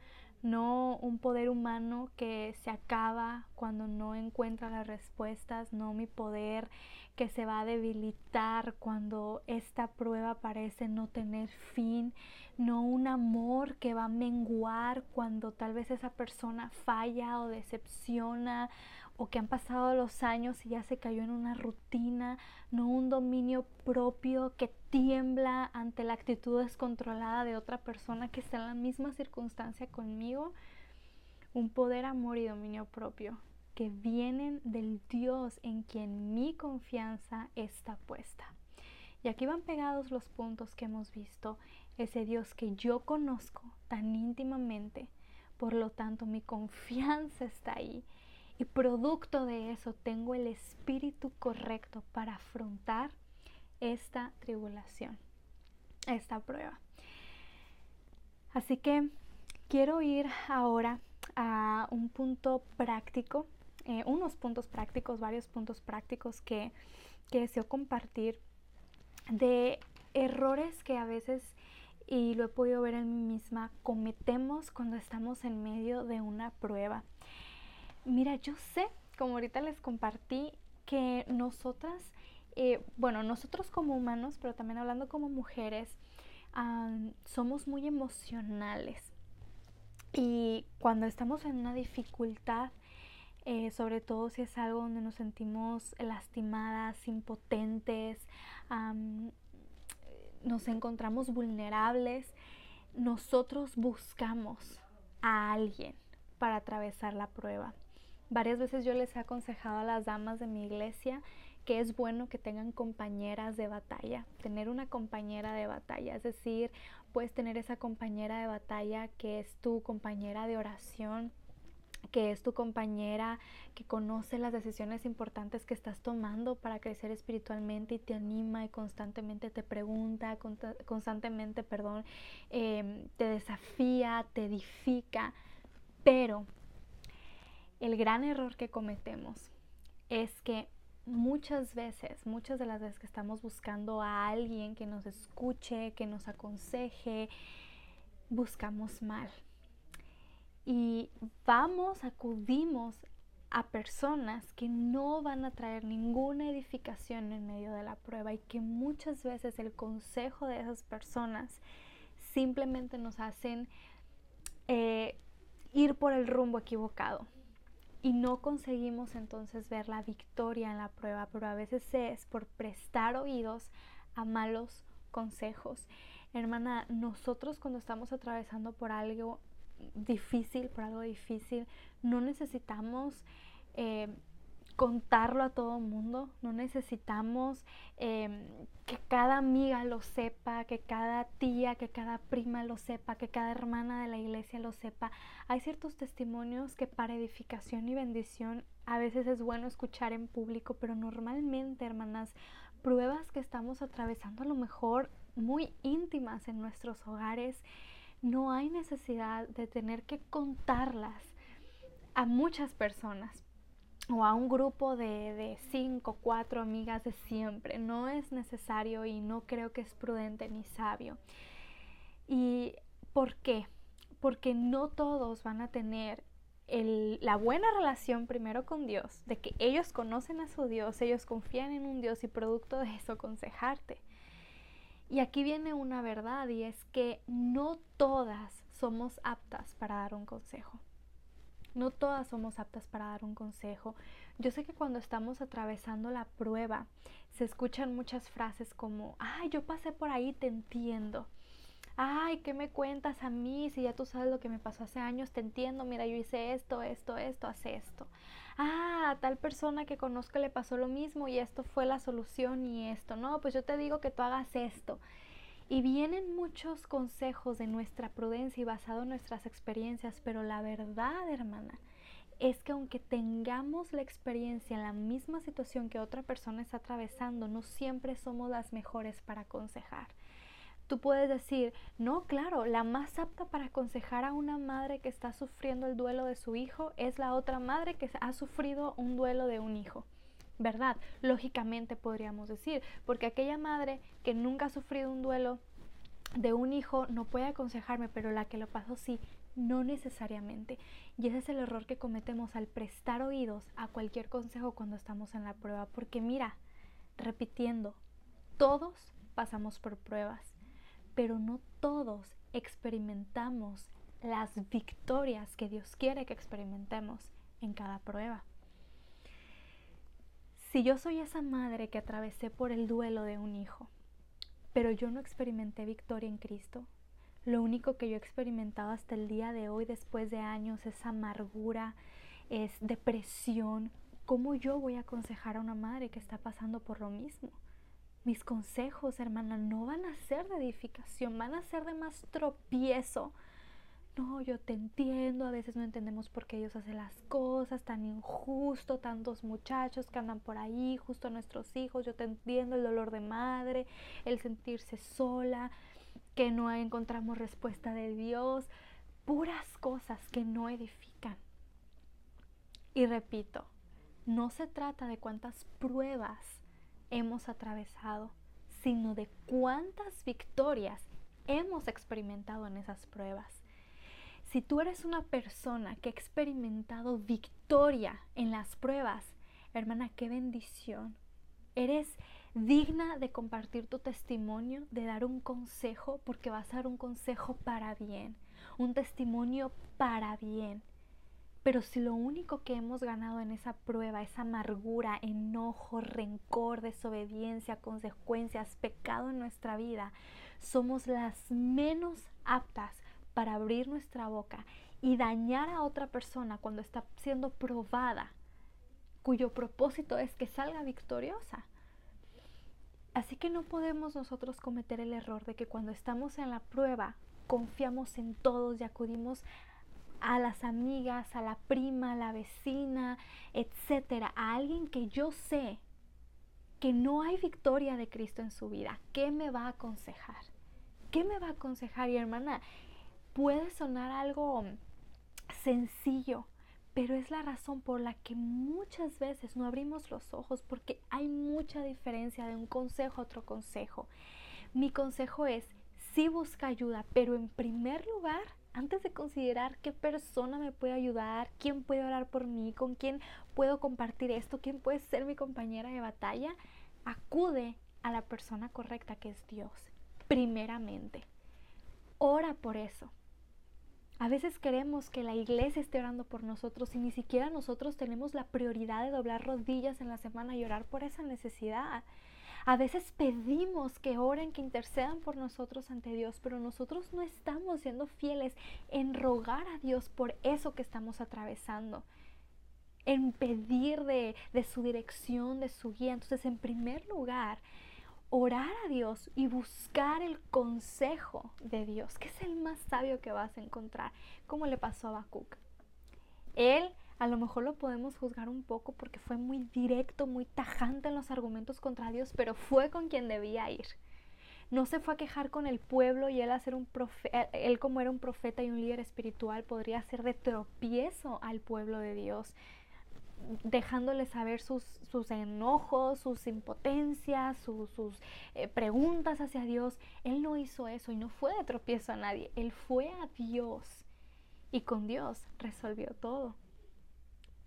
no un poder humano que se acaba cuando no encuentra las respuestas, no mi poder que se va a debilitar cuando esta prueba parece no tener fin, no un amor que va a menguar cuando tal vez esa persona falla o decepciona o que han pasado los años y ya se cayó en una rutina, no un dominio propio que tiembla ante la actitud descontrolada de otra persona que está en la misma circunstancia conmigo, un poder, amor y dominio propio que vienen del Dios en quien mi confianza está puesta. Y aquí van pegados los puntos que hemos visto, ese Dios que yo conozco tan íntimamente, por lo tanto mi confianza está ahí y producto de eso tengo el espíritu correcto para afrontar esta tribulación, esta prueba. Así que quiero ir ahora a un punto práctico, eh, unos puntos prácticos, varios puntos prácticos que, que deseo compartir de errores que a veces, y lo he podido ver en mí misma, cometemos cuando estamos en medio de una prueba. Mira, yo sé, como ahorita les compartí, que nosotras, eh, bueno, nosotros como humanos, pero también hablando como mujeres, somos muy emocionales. Y cuando estamos en una dificultad, eh, sobre todo si es algo donde nos sentimos lastimadas, impotentes, nos encontramos vulnerables, nosotros buscamos a alguien para atravesar la prueba. Varias veces yo les he aconsejado a las damas de mi iglesia que es bueno que tengan compañeras de batalla, tener una compañera de batalla, es decir, puedes tener esa compañera de batalla que es tu compañera de oración, que es tu compañera que conoce las decisiones importantes que estás tomando para crecer espiritualmente y te anima y constantemente te pregunta, constantemente, perdón, em, te desafía, te edifica, pero el gran error que cometemos es que muchas veces, muchas de las veces que estamos buscando a alguien que nos escuche, que nos aconseje, buscamos mal. Y vamos, acudimos a personas que no van a traer ninguna edificación en medio de la prueba y que muchas veces el consejo de esas personas simplemente nos hacen eh, ir por el rumbo equivocado y no conseguimos entonces ver la victoria en la prueba, pero a veces es por prestar oídos a malos consejos. Hermana, nosotros cuando estamos atravesando por algo difícil, por algo difícil, no necesitamos eh, contarlo a todo el mundo, no necesitamos em, que cada amiga lo sepa, que cada tía, que cada prima lo sepa, que cada hermana de la iglesia lo sepa. Hay ciertos testimonios que para edificación y bendición a veces es bueno escuchar en público, pero normalmente, hermanas, pruebas que estamos atravesando a lo mejor muy íntimas en nuestros hogares, no hay necesidad de tener que contarlas a muchas personas o a un grupo de, de, cinco, cuatro amigas de siempre. No es necesario y no creo que es prudente ni sabio. ¿Y por qué? Porque no todos van a tener el, la buena relación primero con Dios, de que ellos conocen a su Dios, ellos confían en un Dios y producto de eso aconsejarte. Y aquí viene una verdad y es que no todas somos aptas para dar un consejo. No todas somos aptas para dar un consejo. Yo sé que cuando estamos atravesando la prueba, se escuchan muchas frases como, ay, yo pasé por ahí, te entiendo. Ay, ¿qué me cuentas a mí? Si ya tú sabes lo que me pasó hace años, te entiendo. Mira, yo hice esto, esto, esto, hace esto. Ah, a tal persona que conozco le pasó lo mismo y esto fue la solución y esto. No, pues yo te digo que tú hagas esto. Y vienen muchos consejos de nuestra prudencia y basado en nuestras experiencias, pero la verdad, hermana, es que aunque tengamos la experiencia en la misma situación que otra persona está atravesando, no siempre somos las mejores para aconsejar. Tú puedes decir, no, claro, la más apta para aconsejar a una madre que está sufriendo el duelo de su hijo es la otra madre que ha sufrido un duelo de un hijo. ¿Verdad? Lógicamente podríamos decir, porque aquella madre que nunca ha sufrido un duelo de un hijo no puede aconsejarme, pero la que lo pasó sí, no necesariamente. Y ese es el error que cometemos al prestar oídos a cualquier consejo cuando estamos en la prueba, porque mira, repitiendo, todos pasamos por pruebas, pero no todos experimentamos las victorias que Dios quiere que experimentemos en cada prueba. Si yo soy esa madre que atravesé por el duelo de un hijo, pero yo no experimenté victoria en Cristo, lo único que yo he experimentado hasta el día de hoy, después de años, es amargura, es depresión. ¿Cómo yo voy a aconsejar a una madre que está pasando por lo mismo? Mis consejos, hermana, no van a ser de edificación, van a ser de más tropiezo no, yo te entiendo, a veces no entendemos por qué ellos hacen las cosas, tan injusto, tantos muchachos que andan por ahí, justo nuestros hijos, yo te entiendo el dolor de madre, el sentirse sola, que no encontramos respuesta de Dios, puras cosas que no edifican. Y repito, no se trata de cuántas pruebas hemos atravesado, sino de cuántas victorias hemos experimentado en esas pruebas. Si tú eres una persona que ha experimentado victoria en las pruebas, hermana, qué bendición. Eres digna de compartir tu testimonio, de dar un consejo, porque vas a dar un consejo para bien, un testimonio para bien. Pero si lo único que hemos ganado en esa prueba es amargura, enojo, rencor, desobediencia, consecuencias, pecado en nuestra vida, somos las menos aptas para abrir nuestra boca y dañar a otra persona cuando está siendo probada, cuyo propósito es que salga victoriosa. Así que no podemos nosotros cometer el error de que cuando estamos en la prueba confiamos en todos y acudimos a las amigas, a la prima, a la vecina, etcétera, a alguien que yo sé que no hay victoria de Cristo en su vida. ¿Qué me va a aconsejar? ¿Qué me va a aconsejar? Y hermana, puede sonar algo sencillo, pero es la razón por la que muchas veces no abrimos los ojos porque hay mucha diferencia de un consejo a otro consejo. Mi consejo es, sí busca ayuda, pero en primer lugar, antes de considerar qué persona me puede ayudar, quién puede orar por mí, con quién puedo compartir esto, quién puede ser mi compañera de batalla, acude a la persona correcta que es Dios, primeramente. Ora por eso. A veces queremos que la iglesia esté orando por nosotros y ni siquiera nosotros tenemos la prioridad de doblar rodillas en la semana y orar por esa necesidad. A veces pedimos que oren, que intercedan por nosotros ante Dios, pero nosotros no estamos siendo fieles en rogar a Dios por eso que estamos atravesando, en pedir de, de su dirección, de su guía. Entonces, en primer lugar, orar a Dios y buscar el consejo de Dios, que es el más sabio que vas a encontrar, como le pasó a Habacuc. Él a lo mejor lo podemos juzgar un poco porque fue muy directo, muy tajante en los argumentos contra Dios, pero fue con quien debía ir. No se fue a quejar con el pueblo y él, hacer un él como era un profeta y un líder espiritual podría ser de tropiezo al pueblo de Dios dejándole saber sus, sus enojos, sus impotencias, sus, eh, preguntas hacia Dios. Él no hizo eso y no fue de tropiezo a nadie. Él fue a Dios y con Dios resolvió todo.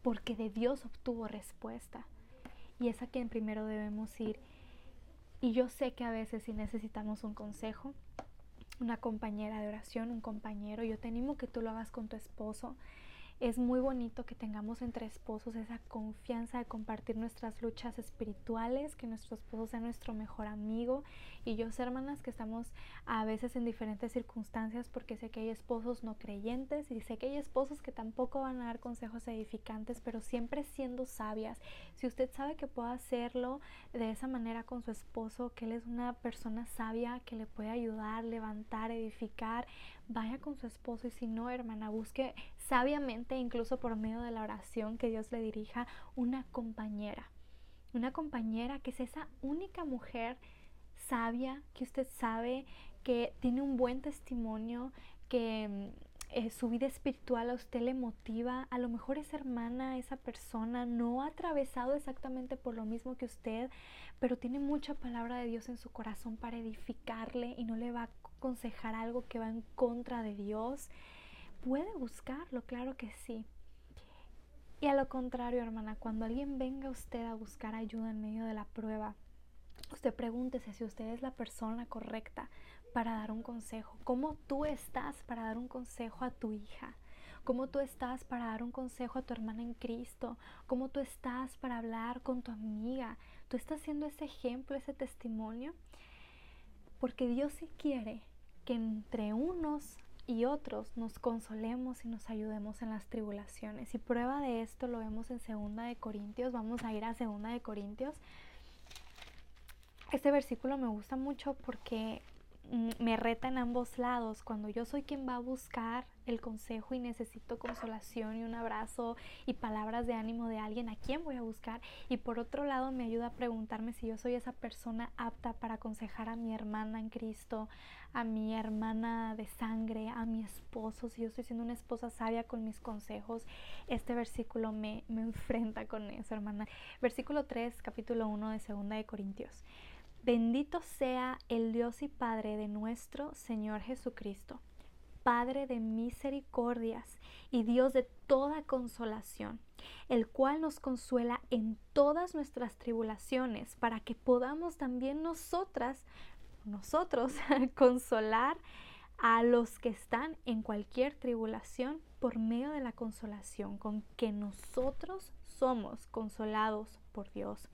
Porque de Dios obtuvo respuesta. Y es a quien primero debemos ir. Y yo sé que a veces si necesitamos un consejo, una compañera de oración, un compañero, yo te animo que tú lo hagas con tu esposo es muy bonito que tengamos entre esposos esa confianza de compartir nuestras luchas espirituales, que nuestro esposo sea nuestro mejor amigo. Y yo sé, hermanas, que estamos a veces en diferentes circunstancias porque sé que hay esposos no creyentes y sé que hay esposos que tampoco van a dar consejos edificantes, pero siempre siendo sabias. Si usted sabe que puede hacerlo de esa manera con su esposo, que él es una persona sabia que le puede ayudar, levantar, edificar, vaya con su esposo y si no, hermana, busque sabiamente, incluso por medio de la oración, que Dios le dirija una compañera. Una compañera que es esa única mujer sabia, que usted sabe que tiene un buen testimonio, que eh, su vida espiritual a usted le motiva, a lo mejor esa hermana, esa persona no ha atravesado exactamente por lo mismo que usted, pero tiene mucha palabra de Dios en su corazón para edificarle y no le va a aconsejar algo que va en contra de Dios, puede buscarlo, claro que sí. Y a lo contrario, hermana, cuando alguien venga a usted a buscar ayuda en medio de la prueba, usted pregúntese si usted es la persona correcta para dar un consejo. ¿Cómo tú estás para dar un consejo a tu hija? ¿Cómo tú estás para dar un consejo a tu hermana en Cristo? ¿Cómo tú estás para hablar con tu amiga? ¿Tú estás siendo ese ejemplo, ese testimonio? Porque Dios sí quiere que entre unos y otros nos consolemos y nos ayudemos en las tribulaciones. Y prueba de esto lo vemos en Segunda de Corintios. Vamos a ir a Segunda de Corintios. Este versículo me gusta mucho porque me reta en ambos lados. Cuando yo soy quien va a buscar el consejo y necesito consolación y un abrazo y palabras de ánimo de alguien, ¿a quién voy a buscar? Y por otro lado me ayuda a preguntarme si yo soy esa persona apta para aconsejar a mi hermana en Cristo, a mi hermana de sangre, a mi esposo, si yo estoy siendo una esposa sabia con mis consejos. Este versículo me, me enfrenta con eso, hermana. Versículo 3, capítulo 1 de Segunda de Corintios. Bendito sea el Dios y Padre de nuestro Señor Jesucristo, Padre de misericordias y Dios de toda consolación, el cual nos consuela en todas nuestras tribulaciones, para que podamos también nosotras, nosotros, consolar a los que están en cualquier tribulación por medio de la consolación con que nosotros somos consolados por Dios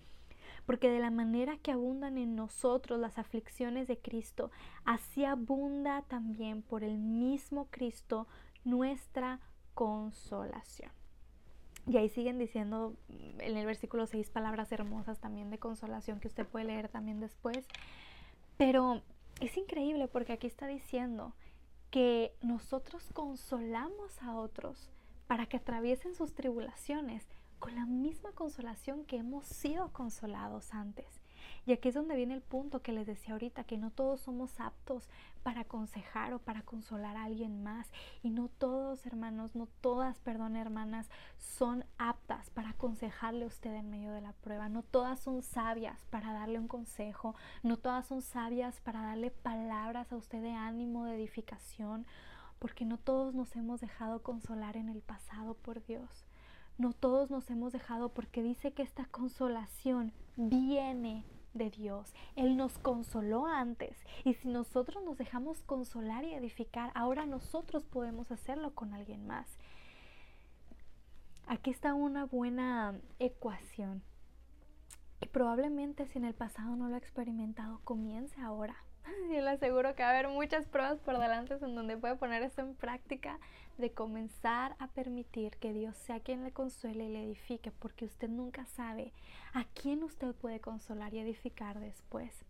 porque de la manera que abundan en nosotros las aflicciones de Cristo, así abunda también por el mismo Cristo nuestra consolación. Y ahí siguen diciendo en el versículo 6 palabras hermosas también de consolación que usted puede leer también después. Pero es increíble porque aquí está diciendo que nosotros consolamos a otros para que atraviesen sus tribulaciones con la misma consolación que hemos sido consolados antes. Y aquí es donde viene el punto que les decía ahorita, que no todos somos aptos para aconsejar o para consolar a alguien más. Y no todos, hermanos, no todas, perdón, hermanas, son aptas para aconsejarle a usted en medio de la prueba. No todas son sabias para darle un consejo. No todas son sabias para darle palabras a usted de ánimo, de edificación. Porque no todos nos hemos dejado consolar en el pasado por Dios. No todos nos hemos dejado porque dice que esta consolación viene de Dios. Él nos consoló antes y si nosotros nos dejamos consolar y edificar, ahora nosotros podemos hacerlo con alguien más. Aquí está una buena ecuación. Y probablemente si en el pasado no lo ha experimentado, comience ahora. Yo le aseguro que va a haber muchas pruebas por delante en donde puede poner esto en práctica de comenzar a permitir que Dios sea quien le consuele y le edifique, porque usted nunca sabe a quién usted puede consolar y edificar después.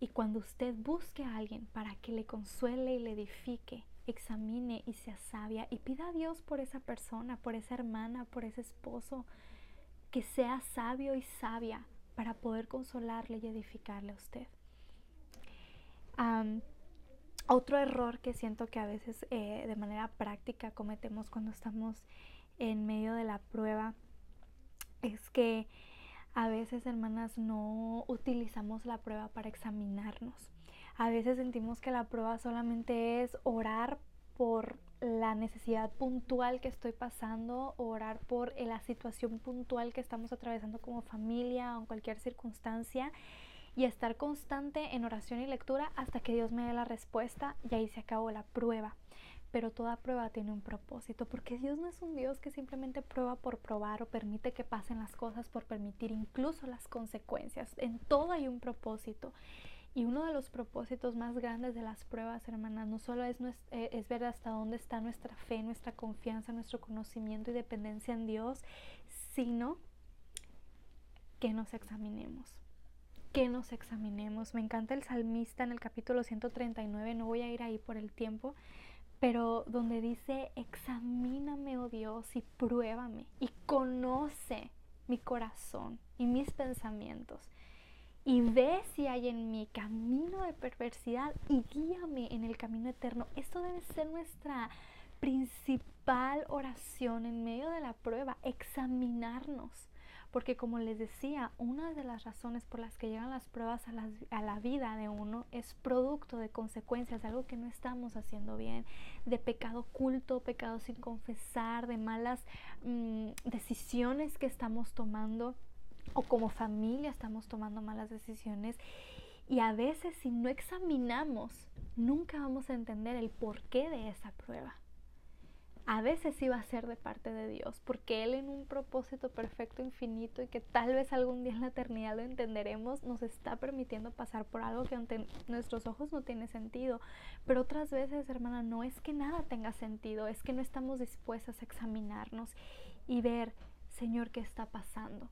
Y cuando usted busque a alguien para que le consuele y le edifique, examine y sea sabia y pida a Dios por esa persona, por esa hermana, por ese esposo, que sea sabio y sabia para poder consolarle y edificarle a usted. Otro error que siento que a veces eh, de manera práctica cometemos cuando estamos en medio de la prueba es que a veces, hermanas, no utilizamos la prueba para examinarnos. A veces sentimos que la prueba solamente es orar por la necesidad puntual que estoy pasando, orar por la situación puntual que estamos atravesando como familia o en cualquier circunstancia y estar constante en oración y lectura hasta que Dios me dé la respuesta y ahí se acabó la prueba. pero toda prueba tiene un propósito, porque Dios no es un Dios que simplemente prueba por probar o permite que pasen las cosas por permitir incluso las consecuencias. En todo hay un propósito. Y uno de los propósitos más grandes de las pruebas, hermanas, no solo es, eh, es ver hasta dónde está nuestra fe, nuestra confianza, nuestro conocimiento y dependencia en Dios, sino que nos examinemos que nos examinemos. Me encanta el salmista en el capítulo 139, no voy a ir ahí por el tiempo, pero donde dice, examíname, oh Dios, y pruébame, y conoce mi corazón y mis pensamientos, y ve si hay en mi camino de perversidad y guíame en el camino eterno. Esto debe ser nuestra principal oración en medio de la prueba, examinarnos porque como les decía, una de las razones por las que llegan las pruebas a la, vida de uno es producto de consecuencias, de algo que no estamos haciendo bien, de pecado oculto, pecado sin confesar, de malas mm, decisiones que estamos tomando o como familia estamos tomando malas decisiones. Y a veces si no examinamos, nunca vamos a entender el porqué de esa prueba a veces va a ser de parte de Dios, porque Él en un propósito perfecto, infinito y que tal vez algún día en la eternidad lo entenderemos, nos está permitiendo pasar por algo que ante nuestros ojos no tiene sentido. Pero otras veces, hermana, no es que nada tenga sentido, es que no estamos dispuestas a examinarnos y ver, Señor, qué está pasando.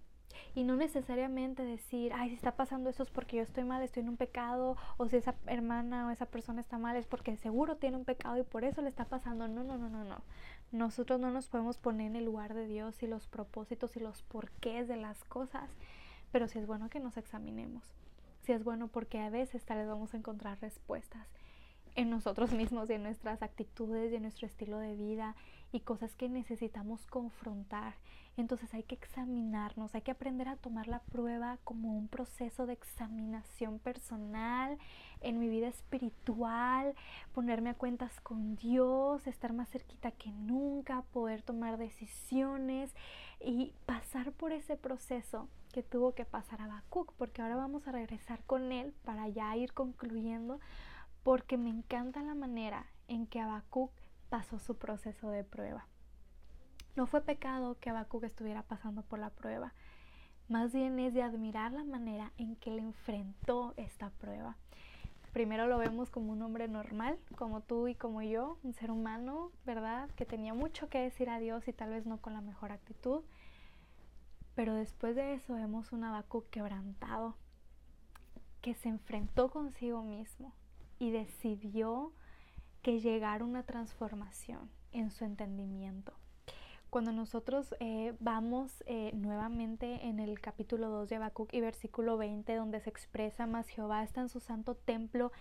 Y no necesariamente decir, ay, si está pasando eso es porque yo estoy mal, estoy en un pecado, o si esa hermana o esa persona está mal es porque seguro tiene un pecado y por eso le está pasando. No, no, no, no, no. Nosotros no nos podemos poner en el lugar de Dios y los propósitos y los porqués de las cosas, pero sí es bueno que nos examinemos. Sí es bueno porque a veces tal vez vamos a encontrar respuestas en nosotros mismos y en nuestras actitudes y en nuestro estilo de vida y cosas que necesitamos confrontar. Entonces hay que examinarnos, hay que aprender a tomar la prueba como un proceso de examinación personal en mi vida espiritual, ponerme a cuentas con Dios, estar más cerquita que nunca, poder tomar decisiones y pasar por ese proceso que tuvo que pasar a Bakuk, porque ahora vamos a regresar con él para ya ir concluyendo porque me encanta la manera en que Habacuc pasó su proceso de prueba. No fue pecado que Habacuc estuviera pasando por la prueba, más bien es de admirar la manera en que le enfrentó esta prueba. Primero lo vemos como un hombre normal, como tú y como yo, un ser humano, ¿verdad? Que tenía mucho que decir a Dios y tal vez no con la mejor actitud. Pero después de eso vemos un Habacuc quebrantado, que se enfrentó consigo mismo, y decidió que llegara una transformación en su entendimiento. Cuando nosotros eh, vamos eh, nuevamente en el capítulo 2 de Habacuc y versículo 20, donde se expresa más Jehová está en su santo templo,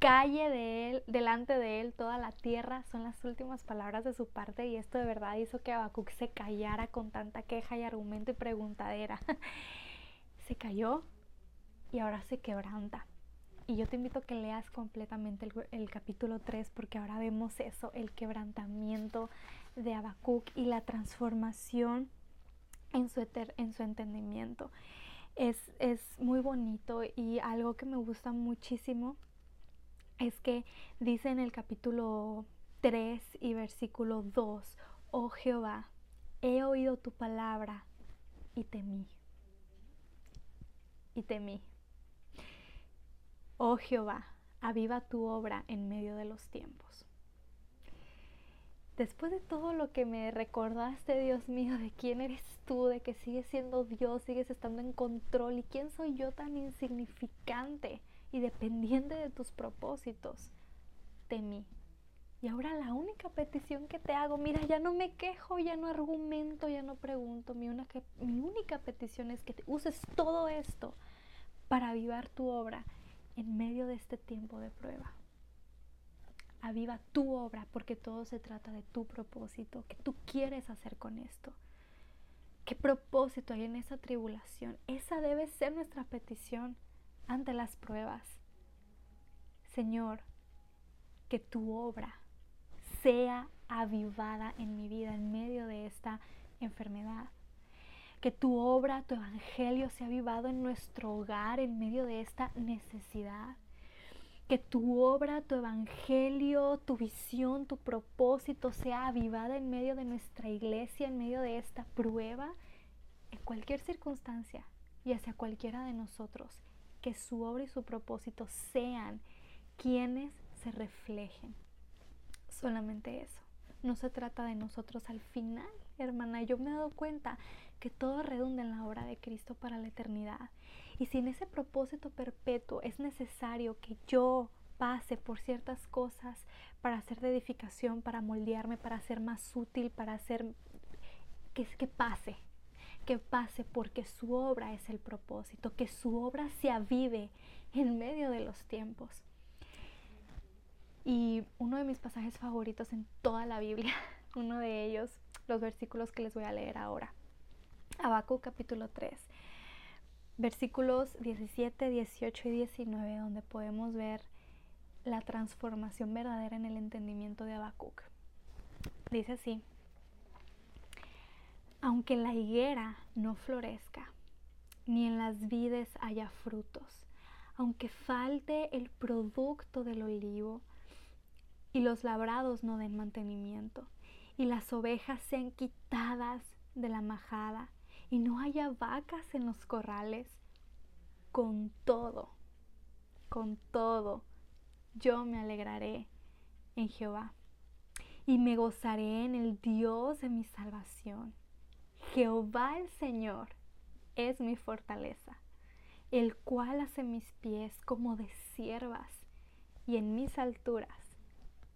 calle de él, delante de él toda la tierra, son las últimas palabras de su parte y esto de verdad hizo que Habacuc se callara con tanta queja y argumento y preguntadera. se cayó y ahora se quebranta. Y yo te invito a que leas completamente el, capítulo 3 porque ahora vemos eso, el quebrantamiento de Habacuc y la transformación en su, en su entendimiento. Es, es muy bonito y algo que me gusta muchísimo es que dice en el capítulo 3 y versículo 2, oh Jehová, he oído tu palabra y temí. Y temí. Oh Jehová, aviva tu obra en medio de los tiempos. Después de todo lo que me recordaste, Dios mío, de quién eres tú, de que sigues siendo Dios, sigues estando en control y quién soy yo tan insignificante y dependiente de tus propósitos, temí. Y ahora la única petición que te hago, mira, ya no me quejo, ya no argumento, ya no pregunto. Mi, mi única petición es que uses todo esto para avivar tu obra en medio de este tiempo de prueba. Aviva tu obra porque todo se trata de tu propósito, que tú quieres hacer con esto. ¿Qué propósito hay en esa tribulación? Esa debe ser nuestra petición ante las pruebas. Señor, que tu obra sea avivada en mi vida en medio de esta enfermedad, que tu obra, tu evangelio sea avivado en nuestro hogar en medio de esta necesidad. que tu obra, tu evangelio, tu visión, tu propósito sea avivada en medio de nuestra iglesia, en medio de esta prueba, en cualquier circunstancia y hacia cualquiera de nosotros. Que su obra y su propósito sean quienes se reflejen. Solamente eso. No se trata de nosotros al final, hermana. Yo me he dado cuenta que todo redunda en la obra de Cristo para la eternidad. Y si en ese propósito perpetuo es necesario que yo pase por ciertas cosas para hacer de edificación, para moldearme, para ser más útil, para hacer que, que pase, que pase porque su obra es el propósito, que su obra se avive en medio de los tiempos. Y uno de mis pasajes favoritos en toda la Biblia, uno de ellos, los versículos que les voy a leer ahora. Habacuc capítulo 3, versículos 17, 18 y 19, donde podemos ver la transformación verdadera en el entendimiento de Habacuc. Dice así, aunque la higuera no florezca, ni en las vides haya frutos, aunque falte el producto del olivo y los labrados no den mantenimiento, y las ovejas sean quitadas de la majada, y no haya vacas en los corrales, con todo, con todo, yo me alegraré en Jehová y me gozaré en el Dios de mi salvación. Jehová el Señor es mi fortaleza, el cual hace mis pies como de siervas y en mis alturas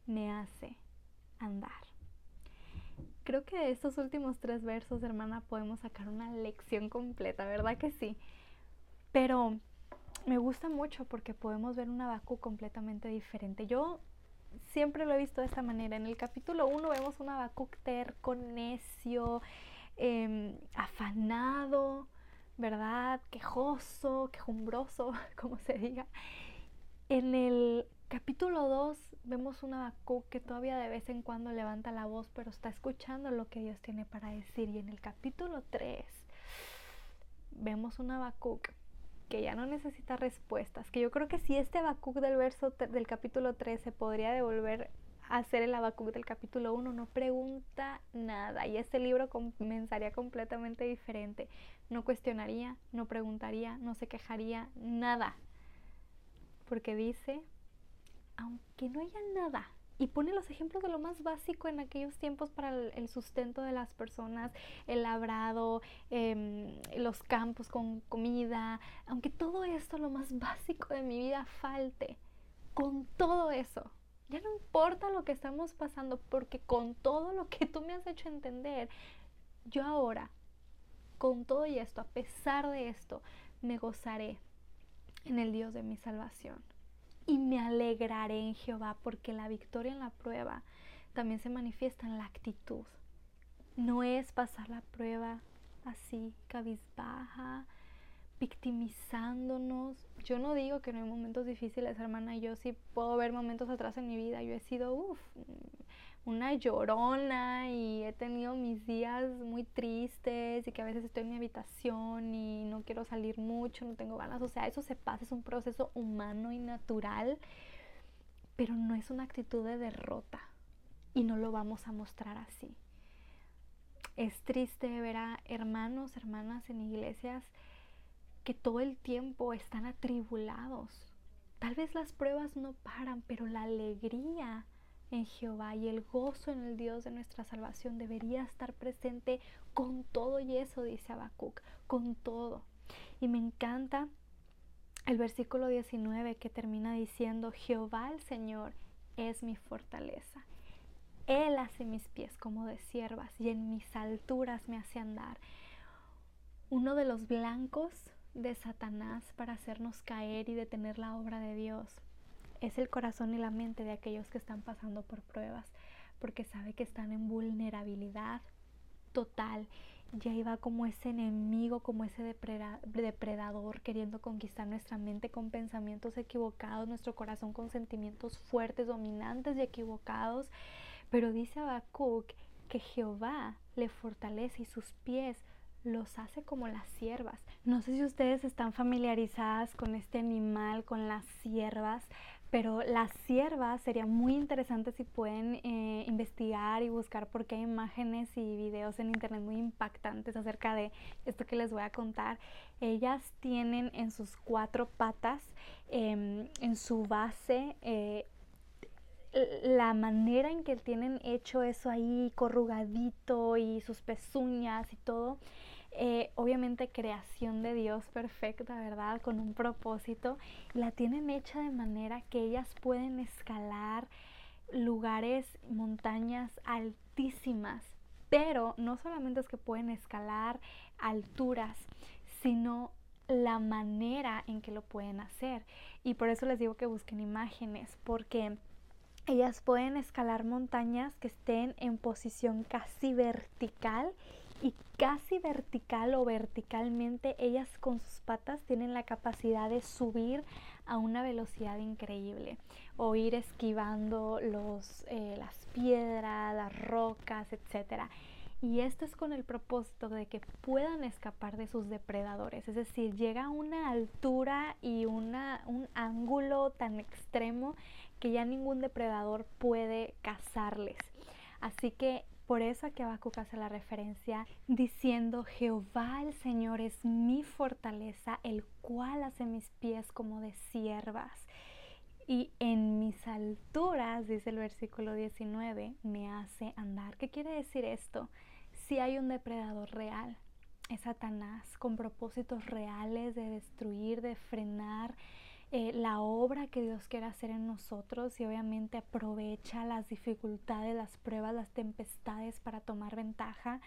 me hace andar. Creo que de estos últimos tres versos, hermana, podemos sacar una lección completa, ¿verdad que sí? Pero me gusta mucho porque podemos ver un Abacu completamente diferente. Yo siempre lo he visto de esta manera. En el capítulo 1 vemos un Habacuc terco, necio, em, afanado, ¿verdad? Quejoso, quejumbroso, como se diga. En el capítulo 2 vemos un Habacuc que todavía de vez en cuando levanta la voz, pero está escuchando lo que Dios tiene para decir. Y en el capítulo 3 vemos un Habacuc que ya no necesita respuestas, que yo creo que si este Habacuc del verso del capítulo 13 podría devolver a ser el Habacuc del capítulo 1, no pregunta nada y este libro comenzaría completamente diferente. No cuestionaría, no preguntaría, no se quejaría, nada. Porque dice, aunque no haya nada, y pone los ejemplos de lo más básico en aquellos tiempos para el, sustento de las personas, el labrado, em, los campos con comida, aunque todo esto, lo más básico de mi vida, falte, con todo eso, ya no importa lo que estamos pasando, porque con todo lo que tú me has hecho entender, yo ahora, con todo y esto, a pesar de esto, me gozaré en el Dios de mi salvación y me alegraré en Jehová, porque la victoria en la prueba también se manifiesta en la actitud. No es pasar la prueba así, cabizbaja, victimizándonos. Yo no digo que no hay momentos difíciles, hermana. Yo sí puedo ver momentos atrás en mi vida. Yo he sido, uff, una llorona y he tenido mis días muy tristes y que a veces estoy en mi habitación y no quiero salir mucho, no tengo ganas. O sea, eso se pasa, es un proceso humano y natural, pero no es una actitud de derrota y no lo vamos a mostrar así. Es triste ver a hermanos, hermanas en iglesias que todo el tiempo están atribulados. Tal vez las pruebas no paran, pero la alegría en Jehová y el gozo en el Dios de nuestra salvación debería estar presente con todo y eso, dice Habacuc, con todo. Y me encanta el versículo 19 que termina diciendo, Jehová el Señor es mi fortaleza. Él hace mis pies como de siervas y en mis alturas me hace andar. Uno de los blancos de Satanás para hacernos caer y detener la obra de Dios es el corazón y la mente de aquellos que están pasando por pruebas, porque sabe que están en vulnerabilidad total. Ya iba como ese enemigo, como ese depredador queriendo conquistar nuestra mente con pensamientos equivocados, nuestro corazón con sentimientos fuertes, dominantes y equivocados. Pero dice Habacuc que Jehová le fortalece y sus pies los hace como las siervas. No sé si ustedes están familiarizadas con este animal, con las siervas, pero la sierva sería muy interesante si pueden eh, investigar y buscar porque hay imágenes y videos en internet muy impactantes acerca de esto que les voy a contar. Ellas tienen en sus cuatro patas, em, en su base, eh, la manera en que tienen hecho eso ahí corrugadito y sus pezuñas y todo eh, obviamente creación de Dios perfecta, ¿verdad? Con un propósito. La tienen hecha de manera que ellas pueden escalar lugares, montañas altísimas. Pero no solamente es que pueden escalar alturas, sino la manera en que lo pueden hacer. Y por eso les digo que busquen imágenes, porque ellas pueden escalar montañas que estén en posición casi vertical y casi vertical o verticalmente ellas con sus patas tienen la capacidad de subir a una velocidad increíble o ir esquivando los, eh, las piedras, las rocas, etc. Y esto es con el propósito de que puedan escapar de sus depredadores. Es decir, llega a una altura y una, un ángulo tan extremo que ya ningún depredador puede cazarles. Así que por eso aquí Habacuc hace la referencia diciendo, Jehová el Señor es mi fortaleza, el cual hace mis pies como de siervas. Y en mis alturas, dice el versículo 19, me hace andar. ¿Qué quiere decir esto? Si hay un depredador real, es Satanás, con propósitos reales de destruir, de frenar, eh, la obra que Dios quiere hacer en nosotros y obviamente aprovecha las dificultades, las pruebas, las tempestades para tomar ventaja,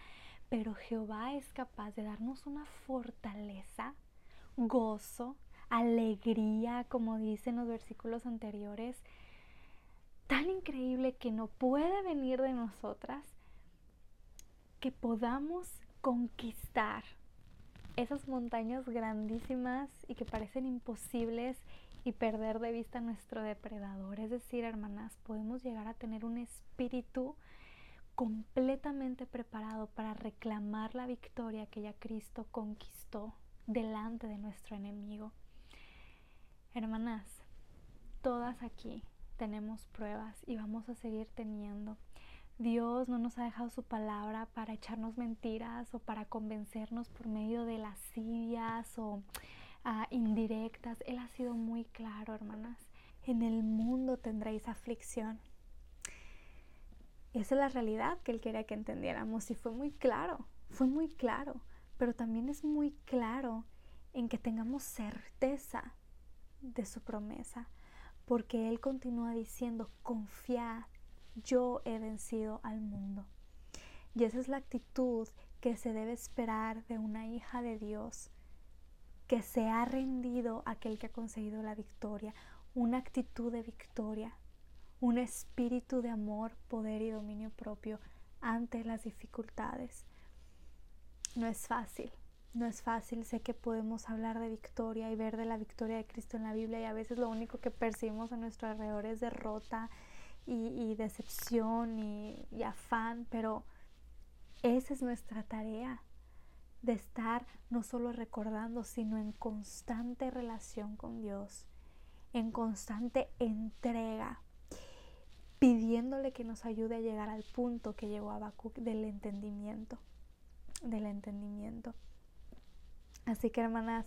pero Jehová es capaz de darnos una fortaleza, gozo, alegría, como dicen los versículos anteriores, tan increíble que no puede venir de nosotras, que podamos conquistar esas montañas grandísimas y que parecen imposibles y perder de vista nuestro depredador. Es decir, hermanas, podemos llegar a tener un espíritu completamente preparado para reclamar la victoria que ya Cristo conquistó delante de nuestro enemigo. Hermanas, todas aquí tenemos pruebas y vamos a seguir teniendo. Dios no nos ha dejado su palabra para echarnos mentiras o para convencernos por medio de lascivias o ah, indirectas. Él ha sido muy claro, hermanas. En el mundo tendréis aflicción. Esa es la realidad que Él quería que entendiéramos y fue muy claro, fue muy claro, pero también es muy claro en que tengamos certeza de su promesa, porque Él continúa diciendo, confiad, yo he vencido al mundo. Y esa es la actitud que se debe esperar de una hija de Dios, que se ha rendido a aquel que ha conseguido la victoria, una actitud de victoria, un espíritu de amor, poder y dominio propio ante las dificultades. No es fácil, no es fácil, sé que podemos hablar de victoria y ver de la victoria de Cristo en la Biblia y a veces lo único que percibimos a nuestro alrededor es derrota y, decepción y, afán, pero esa es nuestra tarea de estar no solo recordando, sino en constante relación con Dios, en constante entrega, pidiéndole que nos ayude a llegar al punto que llegó Habacuc del entendimiento, del entendimiento. Así que hermanas,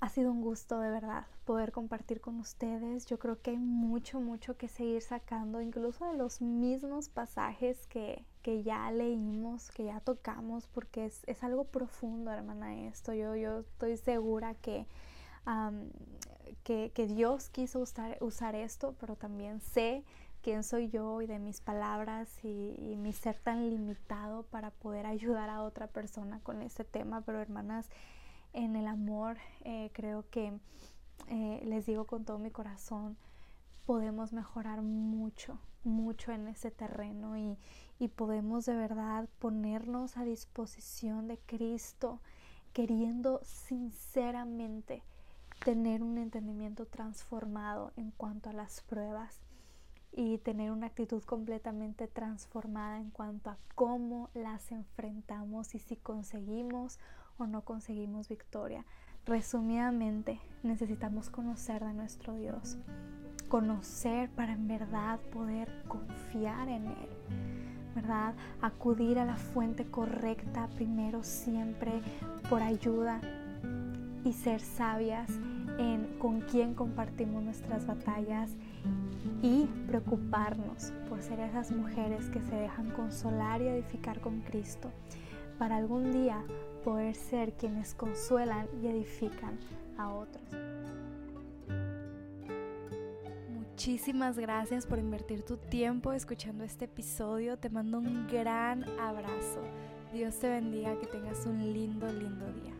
ha sido un gusto de verdad poder compartir con ustedes. Yo creo que hay mucho, mucho que seguir sacando, incluso de los mismos pasajes que, ya leímos, que ya tocamos, porque es, algo profundo, hermana, esto. Yo, yo estoy segura que, que, Dios quiso usar, usar esto, pero también sé quién soy yo y de mis palabras y, y, mi ser tan limitado para poder ayudar a otra persona con este tema. Pero hermanas, en el amor, eh, creo que eh, les digo con todo mi corazón, podemos mejorar mucho, mucho en ese terreno y, y podemos de verdad ponernos a disposición de Cristo, queriendo sinceramente tener un entendimiento transformado en cuanto a las pruebas y tener una actitud completamente transformada en cuanto a cómo las enfrentamos y si conseguimos o no conseguimos victoria. Resumidamente, necesitamos conocer de nuestro Dios, conocer para en verdad poder confiar en Él, ¿verdad? Acudir a la fuente correcta primero siempre por ayuda y ser sabias en con quién compartimos nuestras batallas y preocuparnos por ser esas mujeres que se dejan consolar y edificar con Cristo para algún día poder ser quienes consuelan y edifican a otros. Muchísimas gracias por invertir tu tiempo escuchando este episodio. Te mando un gran abrazo. Dios te bendiga, que tengas un lindo, lindo día.